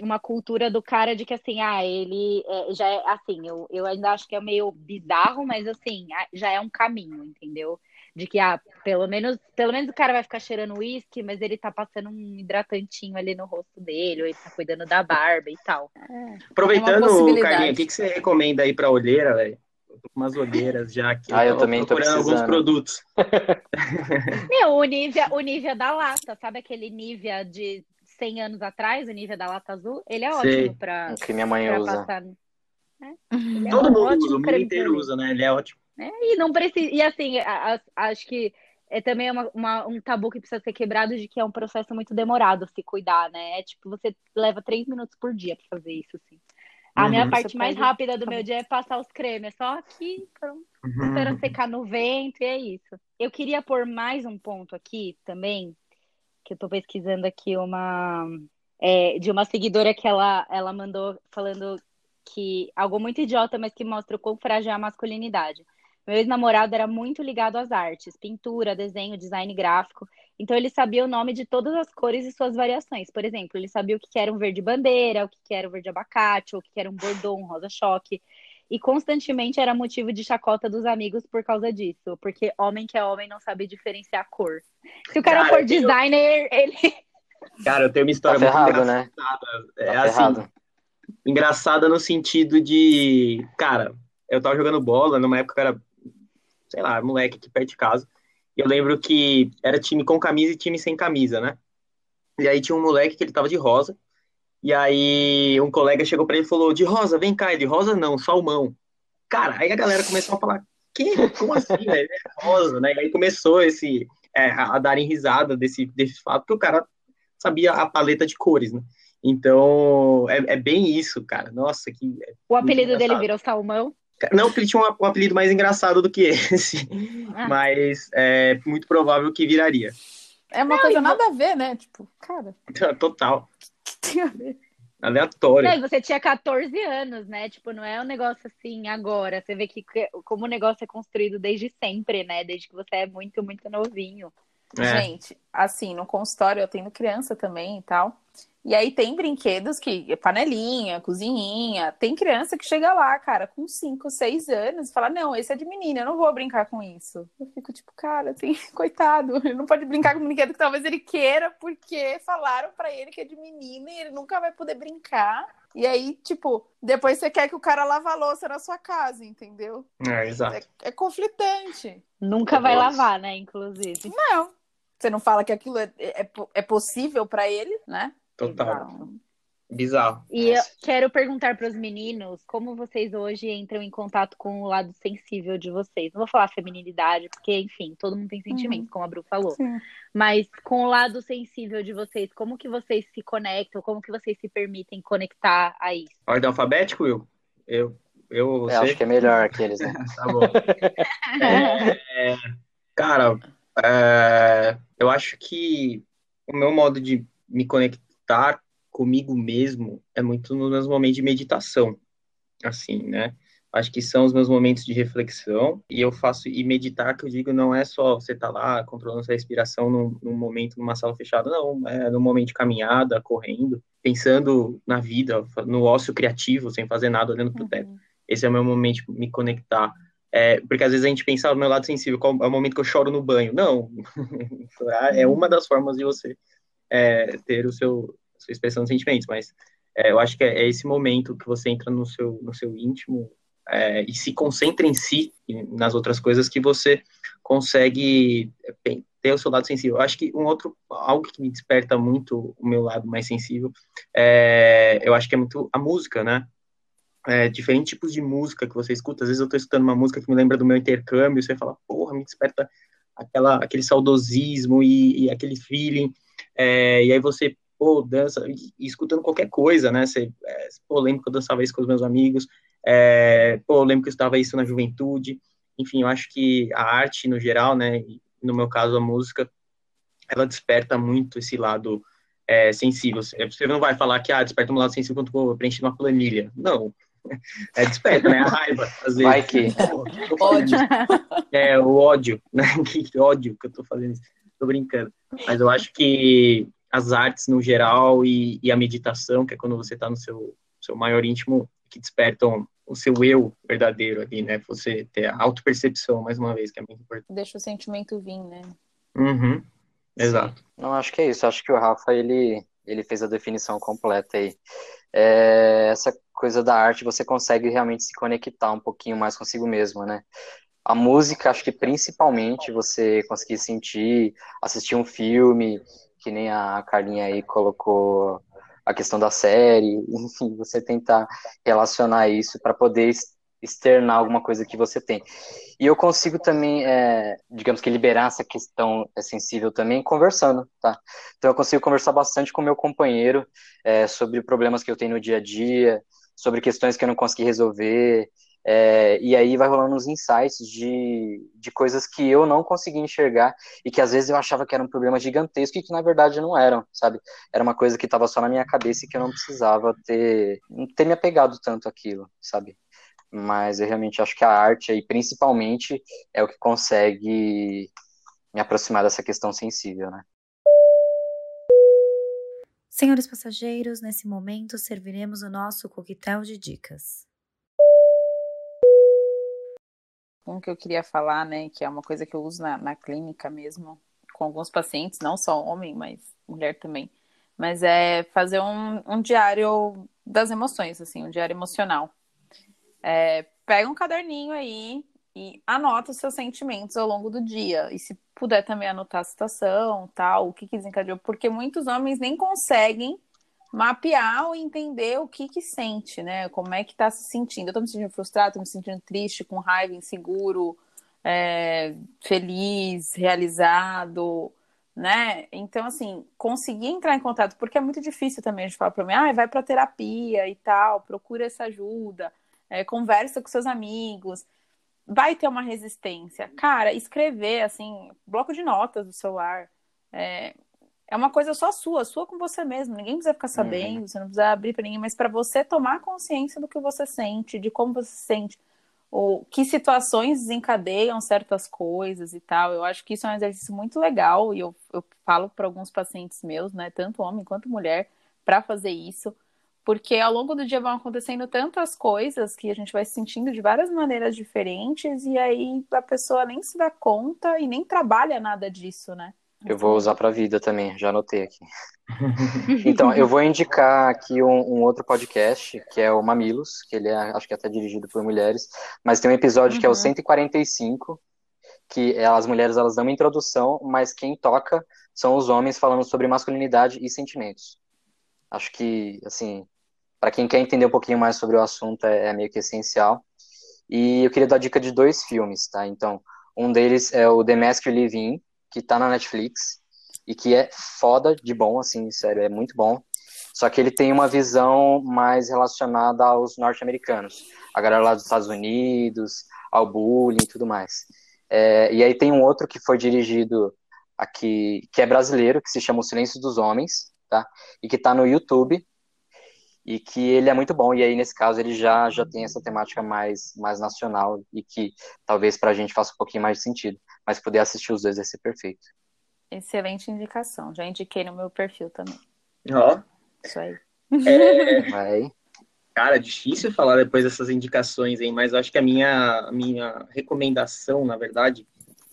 uma cultura do cara de que assim, ah, ele é, já é assim, eu, eu ainda acho que é meio bizarro, mas assim, já é um caminho, entendeu? De que, ah, pelo menos, pelo menos o cara vai ficar cheirando uísque, mas ele tá passando um hidratantinho ali no rosto dele, ou ele tá cuidando da barba e tal. É, Aproveitando, é Carlinhos, o que, que você recomenda aí pra olheira, velho? tô com umas olheiras já aqui. Ah, eu, eu também tô procurando alguns produtos. (laughs) (laughs) Meu, o Nivea, o Nivea da lata, sabe aquele Nivea de 100 anos atrás, o Nivea da lata azul? Ele é ótimo Sei. pra, que minha mãe usa. Passar. É? é Todo mundo usa, o mundo inteiro usa, né? Ele é ótimo. É, e não precisa. E assim, a, a, acho que é também uma, uma, um tabu que precisa ser quebrado de que é um processo muito demorado se cuidar, né? É tipo, você leva três minutos por dia para fazer isso, assim. A uhum. minha parte mais rápida do meu dia é passar os cremes. É só aqui, pronto. Uhum. Esperando secar no vento e é isso. Eu queria pôr mais um ponto aqui também, que eu tô pesquisando aqui uma. É, de uma seguidora que ela, ela mandou falando que algo muito idiota, mas que mostra o quão frágil é a masculinidade. Meu ex-namorado era muito ligado às artes, pintura, desenho, design gráfico. Então ele sabia o nome de todas as cores e suas variações. Por exemplo, ele sabia o que era um verde bandeira, o que era um verde abacate, o que era um bordô, um rosa choque. E constantemente era motivo de chacota dos amigos por causa disso. Porque homem que é homem não sabe diferenciar a cor. Se o cara, cara for designer, ele. (laughs) Cara, eu tenho uma história tá muito errado, né? engraçada. Né? É tá assim, engraçada no sentido de. Cara, eu tava jogando bola, numa época que era, sei lá, moleque aqui perto de casa eu lembro que era time com camisa e time sem camisa, né? E aí tinha um moleque que ele tava de rosa. E aí um colega chegou para ele e falou: De rosa, vem cá. Ele, rosa não, salmão. Cara, aí a galera começou a falar: Que? Como assim, velho? É rosa, né? E aí começou esse, é, a darem risada desse, desse fato, que o cara sabia a paleta de cores, né? Então, é, é bem isso, cara. Nossa, que. O apelido dele virou salmão? Não porque ele tinha um, apelido mais engraçado do que esse, (laughs) ah. mas é muito provável que viraria. É uma não, coisa nada a ver, né? Tipo, cara. Total. (laughs) Tem a ver. Aleatório. Não, você tinha 14 anos, né? Tipo, não é um negócio assim agora. Você vê que como o negócio é construído desde sempre, né? Desde que você é muito, muito novinho. É. Gente, assim, no consultório eu tenho criança também e tal. E aí tem brinquedos que, panelinha, cozinhinha, tem criança que chega lá, cara, com 5, 6 anos e fala, não, esse é de menina, eu não vou brincar com isso. Eu fico tipo, cara, assim, (laughs) coitado, ele não pode brincar com um brinquedo que talvez ele queira, porque falaram para ele que é de menina e ele nunca vai poder brincar. E aí, tipo, depois você quer que o cara lave a louça na sua casa, entendeu? É, exato. É, é conflitante. Nunca vai lavar, né, inclusive. Não. Você não fala que aquilo é, é, é possível para ele, né? Total. Bizarro. E eu quero perguntar para os meninos como vocês hoje entram em contato com o lado sensível de vocês. Não vou falar feminilidade, porque, enfim, todo mundo tem sentimentos, uhum. como a Bru falou. Sim. Mas com o lado sensível de vocês, como que vocês se conectam? Como que vocês se permitem conectar a isso? Ordem alfabética, Will? Eu, eu, você... eu acho que é melhor aqueles, né? (laughs) tá bom. é, cara, é, eu acho que o meu modo de me conectar estar comigo mesmo é muito nos meus momentos de meditação, assim, né? Acho que são os meus momentos de reflexão e eu faço e meditar que eu digo não é só você estar tá lá controlando sua respiração num, num, momento numa sala fechada, não, é no momento de caminhada, correndo, pensando na vida, no ócio criativo, sem fazer nada, olhando para o teto. Uhum. Esse é o meu momento de me conectar. É, porque às vezes a gente pensa no meu lado sensível, qual é o momento que eu choro no banho? Não, (laughs) é uma das formas de você é, ter o seu sua expressão de sentimentos, mas é, eu acho que é, é, esse momento que você entra no seu, no seu íntimo é, e se concentra em si e nas outras coisas que você consegue é, ter o seu lado sensível. Eu acho que um outro, algo que me desperta muito o meu lado mais sensível, é, eu acho que é muito a música, né? É, diferentes tipos de música que você escuta. Às vezes eu estou escutando uma música que me lembra do meu intercâmbio, você fala, porra, me desperta aquela, aquele saudosismo e, e aquele feeling. É, e aí você pô, dança, e, escutando qualquer coisa, né? Você, é, pô, lembro que eu dançava isso com os meus amigos, é, pô, lembro que eu estava isso na juventude. Enfim, eu acho que a arte, no geral, né? no meu caso, a música, ela desperta muito esse lado é, sensível. Você não vai falar que, ah, desperta um lado sensível quando vou preencher uma planilha. Não. É desperta, né? A raiva, às vezes. Vai que. ódio. (laughs) É, o ódio, né? (laughs) Que ódio que eu tô fazendo isso. Tô brincando. Mas eu acho que as artes no geral e, e a meditação, que é quando você está no seu, seu maior íntimo, que despertam o seu eu verdadeiro ali, né? Você ter a autopercepção, mais uma vez, que é muito importante. Deixa o sentimento vir, né? Uhum. Exato. Não, acho que é isso. Acho que o Rafa, ele, ele fez a definição completa aí. É, essa coisa da arte, você consegue realmente se conectar um pouquinho mais consigo mesmo, né? A música, acho que principalmente você conseguir sentir, assistir um filme, que nem a Carlinha aí colocou a questão da série, (laughs) enfim, você tentar relacionar isso para poder externar alguma coisa que você tem. E eu consigo também, é, digamos que liberar essa questão é sensível também conversando, tá? Então eu consigo conversar bastante com meu companheiro é, sobre problemas que eu tenho no dia a dia, sobre questões que eu não consegui resolver, é, e aí vai rolando uns insights de, de coisas que eu não conseguia enxergar e que às vezes eu achava que era um problema gigantesco e que na verdade não eram, sabe? Era uma coisa que estava só na minha cabeça e que eu não precisava ter, ter me apegado tanto àquilo, sabe? Mas eu realmente acho que a arte aí, principalmente, é o que consegue me aproximar dessa questão sensível, né? Senhores passageiros, nesse momento serviremos o nosso coquetel de dicas. Um que eu queria falar, né, que é uma coisa que eu uso na, na clínica mesmo, com alguns pacientes, não só homem, mas mulher também. Mas é fazer um, um diário das emoções, assim, um diário emocional. É, pega um caderninho aí e anota os seus sentimentos ao longo do dia. E se puder também anotar a situação, tal, o que, que desencadeou, porque muitos homens nem conseguem mapear ou entender o que que sente, né? Como é que tá se sentindo. Eu tô me sentindo frustrado, tô me sentindo triste, com raiva, inseguro, é, feliz, realizado, né? Então, assim, conseguir entrar em contato, porque é muito difícil também a gente falar pra mim, ah, vai pra terapia e tal, procura essa ajuda, é, conversa com seus amigos. Vai ter uma resistência. Cara, escrever, assim, bloco de notas do celular, é, é uma coisa só sua, sua com você mesmo. Ninguém precisa ficar sabendo, uhum. você não precisa abrir para ninguém, mas para você tomar consciência do que você sente, de como você se sente, ou que situações desencadeiam certas coisas e tal. Eu acho que isso é um exercício muito legal e eu, eu falo para alguns pacientes meus, né, tanto homem quanto mulher, para fazer isso, porque ao longo do dia vão acontecendo tantas coisas que a gente vai se sentindo de várias maneiras diferentes e aí a pessoa nem se dá conta e nem trabalha nada disso, né? Eu vou usar para a vida também, já anotei aqui. (laughs) Então, eu vou indicar aqui um, um, outro podcast, que é o Mamilos, que ele é, acho que é até dirigido por mulheres, mas tem um episódio uhum. que é o 145, uhum. que é, as mulheres elas dão uma introdução, mas quem toca são os homens falando sobre masculinidade e sentimentos. Acho que, assim, para quem quer entender um pouquinho mais sobre o assunto, é, é meio que essencial. E eu queria dar dica de dois filmes, tá? Então, um deles é o The Mask You Live In, que tá na Netflix e que é foda de bom, assim, sério, é muito bom. Só que ele tem uma visão mais relacionada aos norte-americanos, a galera lá dos Estados Unidos, ao bullying e tudo mais. É, e aí tem um outro que foi dirigido aqui, que é brasileiro, que se chama O Silêncio dos Homens, tá? E que tá no YouTube, e que ele é muito bom, e aí nesse caso ele já, já tem essa temática mais, mais nacional, e que talvez pra gente faça um pouquinho mais de sentido mas poder assistir os dois vai ser perfeito. Excelente indicação. Já indiquei no meu perfil também. Ó. Oh. Isso aí. É... (laughs) Vai. Cara, difícil falar depois dessas indicações, hein? Mas eu acho que a minha, a minha recomendação, na verdade,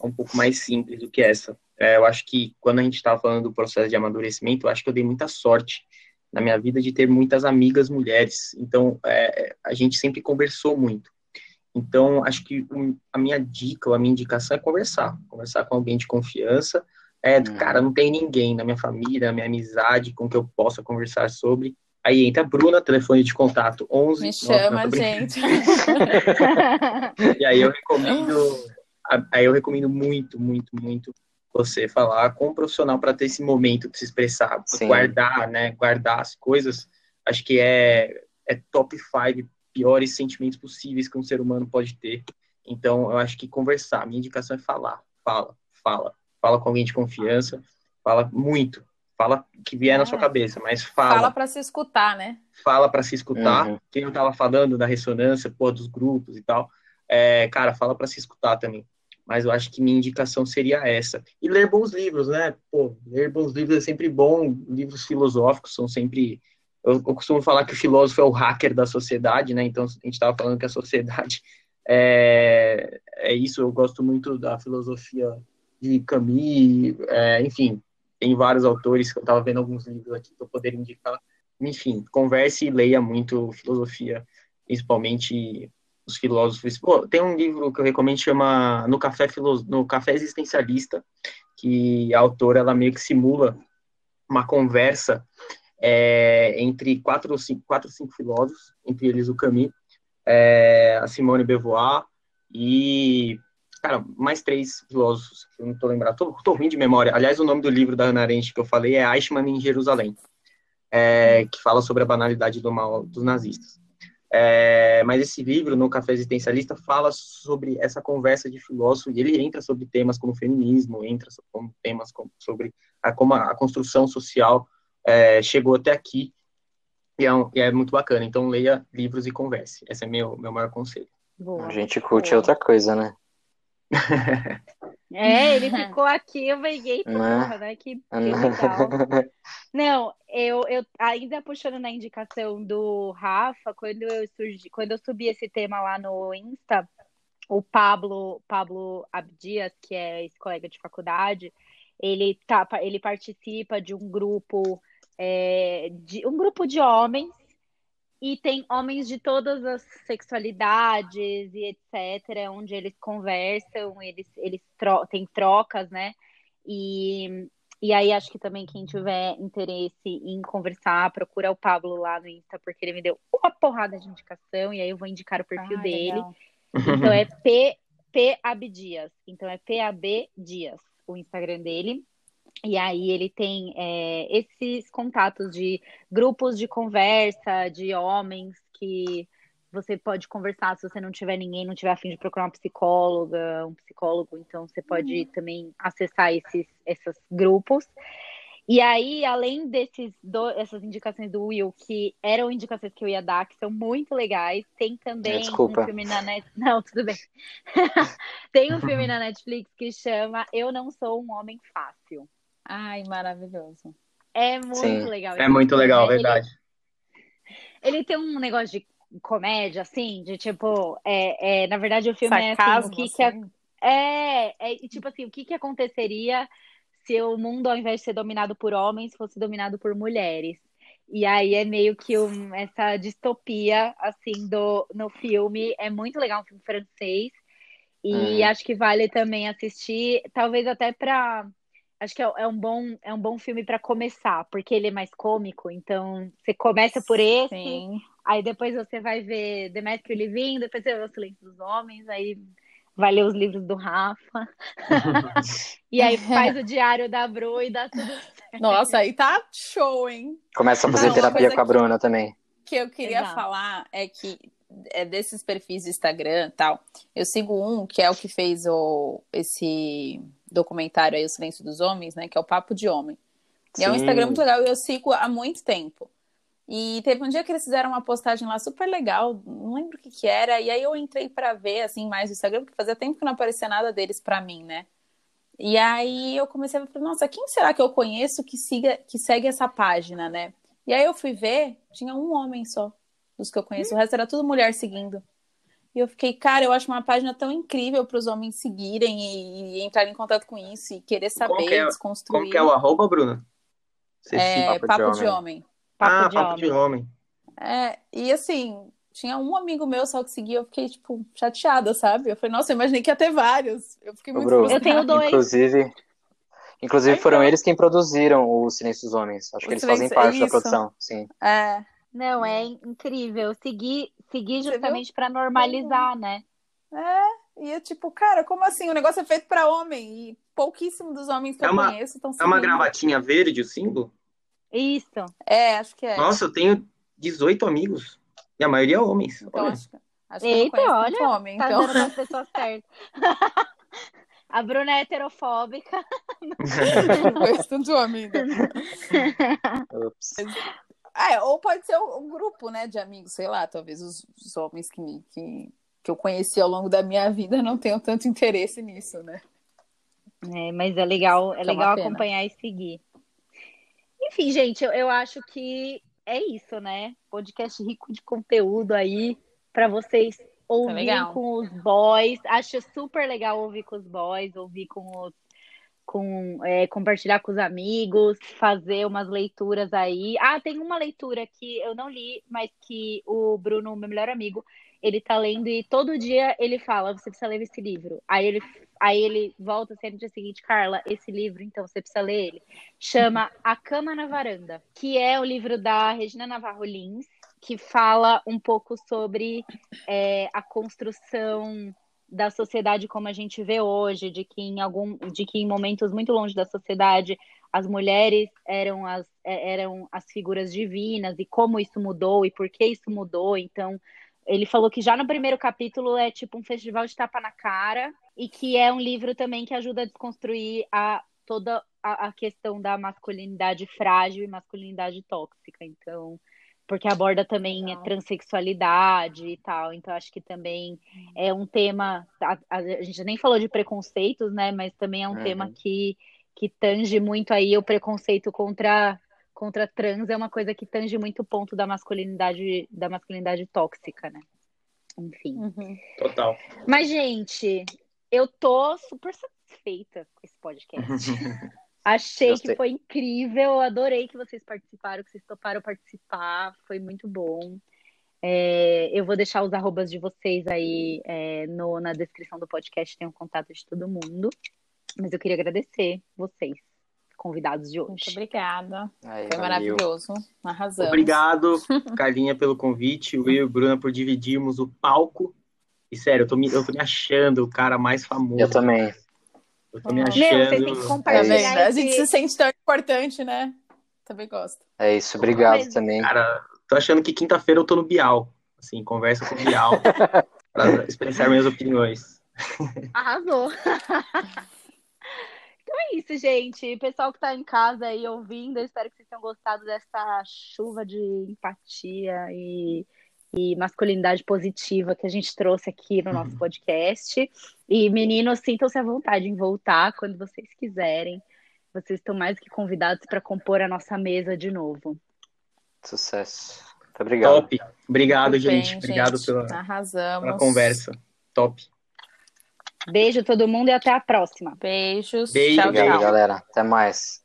é um pouco mais simples do que essa. É, eu acho que quando a gente estava falando do processo de amadurecimento, eu acho que eu dei muita sorte na minha vida de ter muitas amigas mulheres. Então, é, a gente sempre conversou muito. Então, acho que a minha dica, ou a minha indicação é conversar. Conversar com alguém de confiança. É, uhum. cara, não tem ninguém na minha família, na minha amizade com que eu possa conversar sobre. Aí entra a Bruna, telefone de contato 11. Me chama, Nossa, gente. (laughs) e aí eu recomendo, (laughs) aí eu recomendo muito, muito, muito você falar com um profissional para ter esse momento de se expressar, guardar, né, guardar as coisas. Acho que é, é top 5 piores sentimentos possíveis que um ser humano pode ter. Então, eu acho que conversar, a minha indicação é falar, fala, fala, fala com alguém de confiança, fala muito, fala que vier é. na sua cabeça, mas fala. Fala para se escutar, né? Fala para se escutar. Uhum. Quem não tava falando da ressonância, pô, dos grupos e tal, é, cara, fala para se escutar também, mas eu acho que minha indicação seria essa. E ler bons livros, né? Pô, ler bons livros é sempre bom, livros filosóficos são sempre. Eu, eu costumo falar que o filósofo é o hacker da sociedade, né? Então, a gente estava falando que a sociedade (laughs) é, é isso, eu gosto muito da filosofia de Camus, é, enfim, tem vários autores que eu estava vendo alguns livros aqui eu poderia indicar. Enfim, converse e leia muito filosofia, principalmente os filósofos. Pô, tem um livro que eu recomendo chama No Café, Filos... no Café Existencialista, que a autora ela meio que simula uma conversa é, entre quatro ou cinco, quatro, cinco filósofos, entre eles o Camus, é, a Simone Beauvoir e, cara, mais três filósofos, que eu não tô lembrando, tô, tô ruim de memória. Aliás, o nome do livro da Ana Arendt que eu falei é Eichmann em Jerusalém, é, que fala sobre a banalidade do mal dos nazistas. É, mas esse livro, no Café Existencialista, fala sobre essa conversa de filósofo e ele entra sobre temas como feminismo, entra sobre temas como, sobre a, como a, construção social é, chegou até aqui e é, um, e é, muito bacana. Então leia livros e converse. Esse é meu meu maior conselho. Boa. A gente curte Boa. outra coisa, né? (laughs) É, ele (laughs) ficou aqui, eu peguei porra, né? Que, que legal. (laughs) Não, eu, eu ainda puxando na indicação do Rafa, quando eu surgi, quando eu subi esse tema lá no Insta, o Pablo, Pablo Abdias, que é esse colega de faculdade, ele tá, ele participa de um grupo, é, de um grupo de homens e tem homens de todas as sexualidades e etc., onde eles conversam, eles, eles tro têm trocas, né? E, e aí acho que também quem tiver interesse em conversar, procura o Pablo lá no Insta, porque ele me deu uma porrada de indicação, e aí eu vou indicar o perfil ah, dele. Legal. Então é P, P Abdias. Então é PAB Dias, o Instagram dele. E aí ele tem é, esses contatos de grupos de conversa, de homens que você pode conversar se você não tiver ninguém, não tiver afim de procurar uma psicóloga, um psicólogo, então você pode uhum. também acessar esses, esses grupos. E aí, além desses do, essas indicações do Will, que eram indicações que eu ia dar, que são muito legais, tem também Desculpa. um filme na Netflix. Não, tudo bem. (laughs) tem um filme na Netflix que chama Eu Não Sou um Homem Fácil. Ai, maravilhoso. É muito Sim, legal. É muito legal, ele, verdade. Ele tem um negócio de comédia, assim, de tipo, é, é na verdade o filme Sarcasmo, é assim, o que, assim. que é, é, é, tipo assim, o que, que aconteceria se o mundo, ao invés de ser dominado por homens, fosse dominado por mulheres. E aí é meio que um, essa distopia, assim, do, no filme. É muito legal, um filme francês. E hum. acho que vale também assistir, talvez até para acho que é, é, um bom é um bom filme para começar, porque ele é mais cômico, então você começa por esse, Sim. aí depois você vai ver Demetrio Living, depois você vê O Silêncio dos Homens, aí vai ler os livros do Rafa. (laughs) e aí faz o diário da Bru e dá tudo certo. Nossa, aí tá show, hein? Começa a fazer Não, terapia com a Bruna que, também. que eu queria Exato. falar é que é desses perfis do Instagram tal, eu sigo um que é o que fez o, esse documentário aí, O Silêncio dos Homens, né? Que é o Papo de Homem. E é um Instagram muito legal e eu sigo há muito tempo. E teve um dia que eles fizeram uma postagem lá super legal, não lembro o que que era, e aí eu entrei para ver, assim, mais o Instagram, porque fazia tempo que não aparecia nada deles para mim, né? E aí eu comecei a falar, nossa, quem será que eu conheço que, siga, que segue essa página, né? E aí eu fui ver, tinha um homem só dos que eu conheço, hum. o resto era tudo mulher seguindo. E eu fiquei, cara, eu acho uma página tão incrível para os homens seguirem e, e entrarem em contato com isso e querer saber, como é, desconstruir. Como que é o arroba, Bruna? É, papo, papo, de, homem. De homem. Papo ah, de papo homem. de homem. É, e assim, tinha um amigo meu só que seguia, eu fiquei, tipo, chateada, sabe? Eu falei, nossa, eu imaginei que ia ter vários. Eu fiquei muito Bruno, Eu tenho dois. Inclusive, inclusive foram eles quem produziram o Silêncio dos Homens. Acho o que eles fazem parte da produção, sim. É. Não, é incrível. Seguir, seguir justamente para normalizar, né? É, e é tipo, cara, como assim? O negócio é feito para homem e pouquíssimo dos homens que é eu uma, conheço estão seguindo. É uma gravatinha verde o símbolo? Isso. É, acho que é. Nossa, eu tenho 18 amigos. E a maioria é homens. Então, olha. Acho, acho Eita, olha, homem, tá então. dando as pessoas certas. (laughs) A Bruna é heterofóbica. (laughs) não conheço tanto homem ainda. (laughs) Ups. É, ou pode ser um grupo, né, de amigos, sei lá, talvez os, os homens que, que que eu conheci ao longo da minha vida não tenham tanto interesse nisso, né? É, mas é legal, é Então, legal acompanhar e seguir. Enfim, gente, eu, eu acho que é isso, né? Podcast rico de conteúdo aí para vocês ouvirem legal. com os boys. Acho super legal ouvir com os boys, ouvir com os com é, compartilhar com os amigos, fazer umas leituras aí. Ah, tem uma leitura que eu não li, mas que o Bruno, meu melhor amigo, ele tá lendo e todo dia ele fala, você precisa ler esse livro. Aí ele, aí ele volta sempre no dia seguinte, Carla, esse livro, então você precisa ler ele. Chama A Cama na Varanda, que é o livro da Regina Navarro Lins, que fala um pouco sobre é, a construção da sociedade como a gente vê hoje, de que em algum, de que em momentos muito longe da sociedade as mulheres eram as, é, eram as figuras divinas e como isso mudou e por que isso mudou. Então, ele falou que já no primeiro capítulo é tipo um festival de tapa na cara e que é um livro também que ajuda a desconstruir a, toda a, a questão da masculinidade frágil e masculinidade tóxica. Então, porque aborda também a transexualidade e tal. Então, acho que também é um tema. A, a- a gente nem falou de preconceitos, né? Mas também é um Uhum. tema que, que tange muito aí o preconceito contra, contra trans, é uma coisa que tange muito o ponto da masculinidade, da masculinidade tóxica, né? Enfim. Uhum. Total. Mas, gente, eu tô super satisfeita com esse podcast. (laughs) Achei Gostei. que foi incrível, adorei que vocês participaram, que vocês toparam participar, foi muito bom. É, eu vou deixar os arrobas de vocês aí é, no, na descrição do podcast, tem um contato de todo mundo. Mas eu queria agradecer vocês, convidados de Muito hoje. obrigada. Aí, Foi valeu. maravilhoso. Arrasamos. Obrigado, (laughs) Carlinha, pelo convite, o Will e o Bruna por dividirmos o palco. E sério, eu tô me, eu tô me achando o cara mais famoso. Eu também. Eu tô me achando. Meu, vocês têm que Tá compartilhar vendo? A gente se sente tão importante, né? Também gosto. É isso, obrigado Mas- também. Cara, tô achando que quinta-feira eu tô no Bial. Assim, conversa com o Bial (laughs) para expressar minhas opiniões. Arrasou. (laughs) então é isso, gente. Pessoal que tá em casa aí ouvindo, eu espero que vocês tenham gostado dessa chuva de empatia e, e masculinidade positiva que a gente trouxe aqui no nosso podcast. E meninos, sintam-se à vontade em voltar quando vocês quiserem. Vocês estão mais que convidados para compor a nossa mesa de novo. Sucesso. Muito obrigado. Top. Obrigado, Muito bem, gente. Obrigado gente. pela, Arrasamos. pela conversa. Top. Beijo todo mundo e até a próxima. Beijos. Beijo, tchau, Obrigado, tchau. galera. Até mais.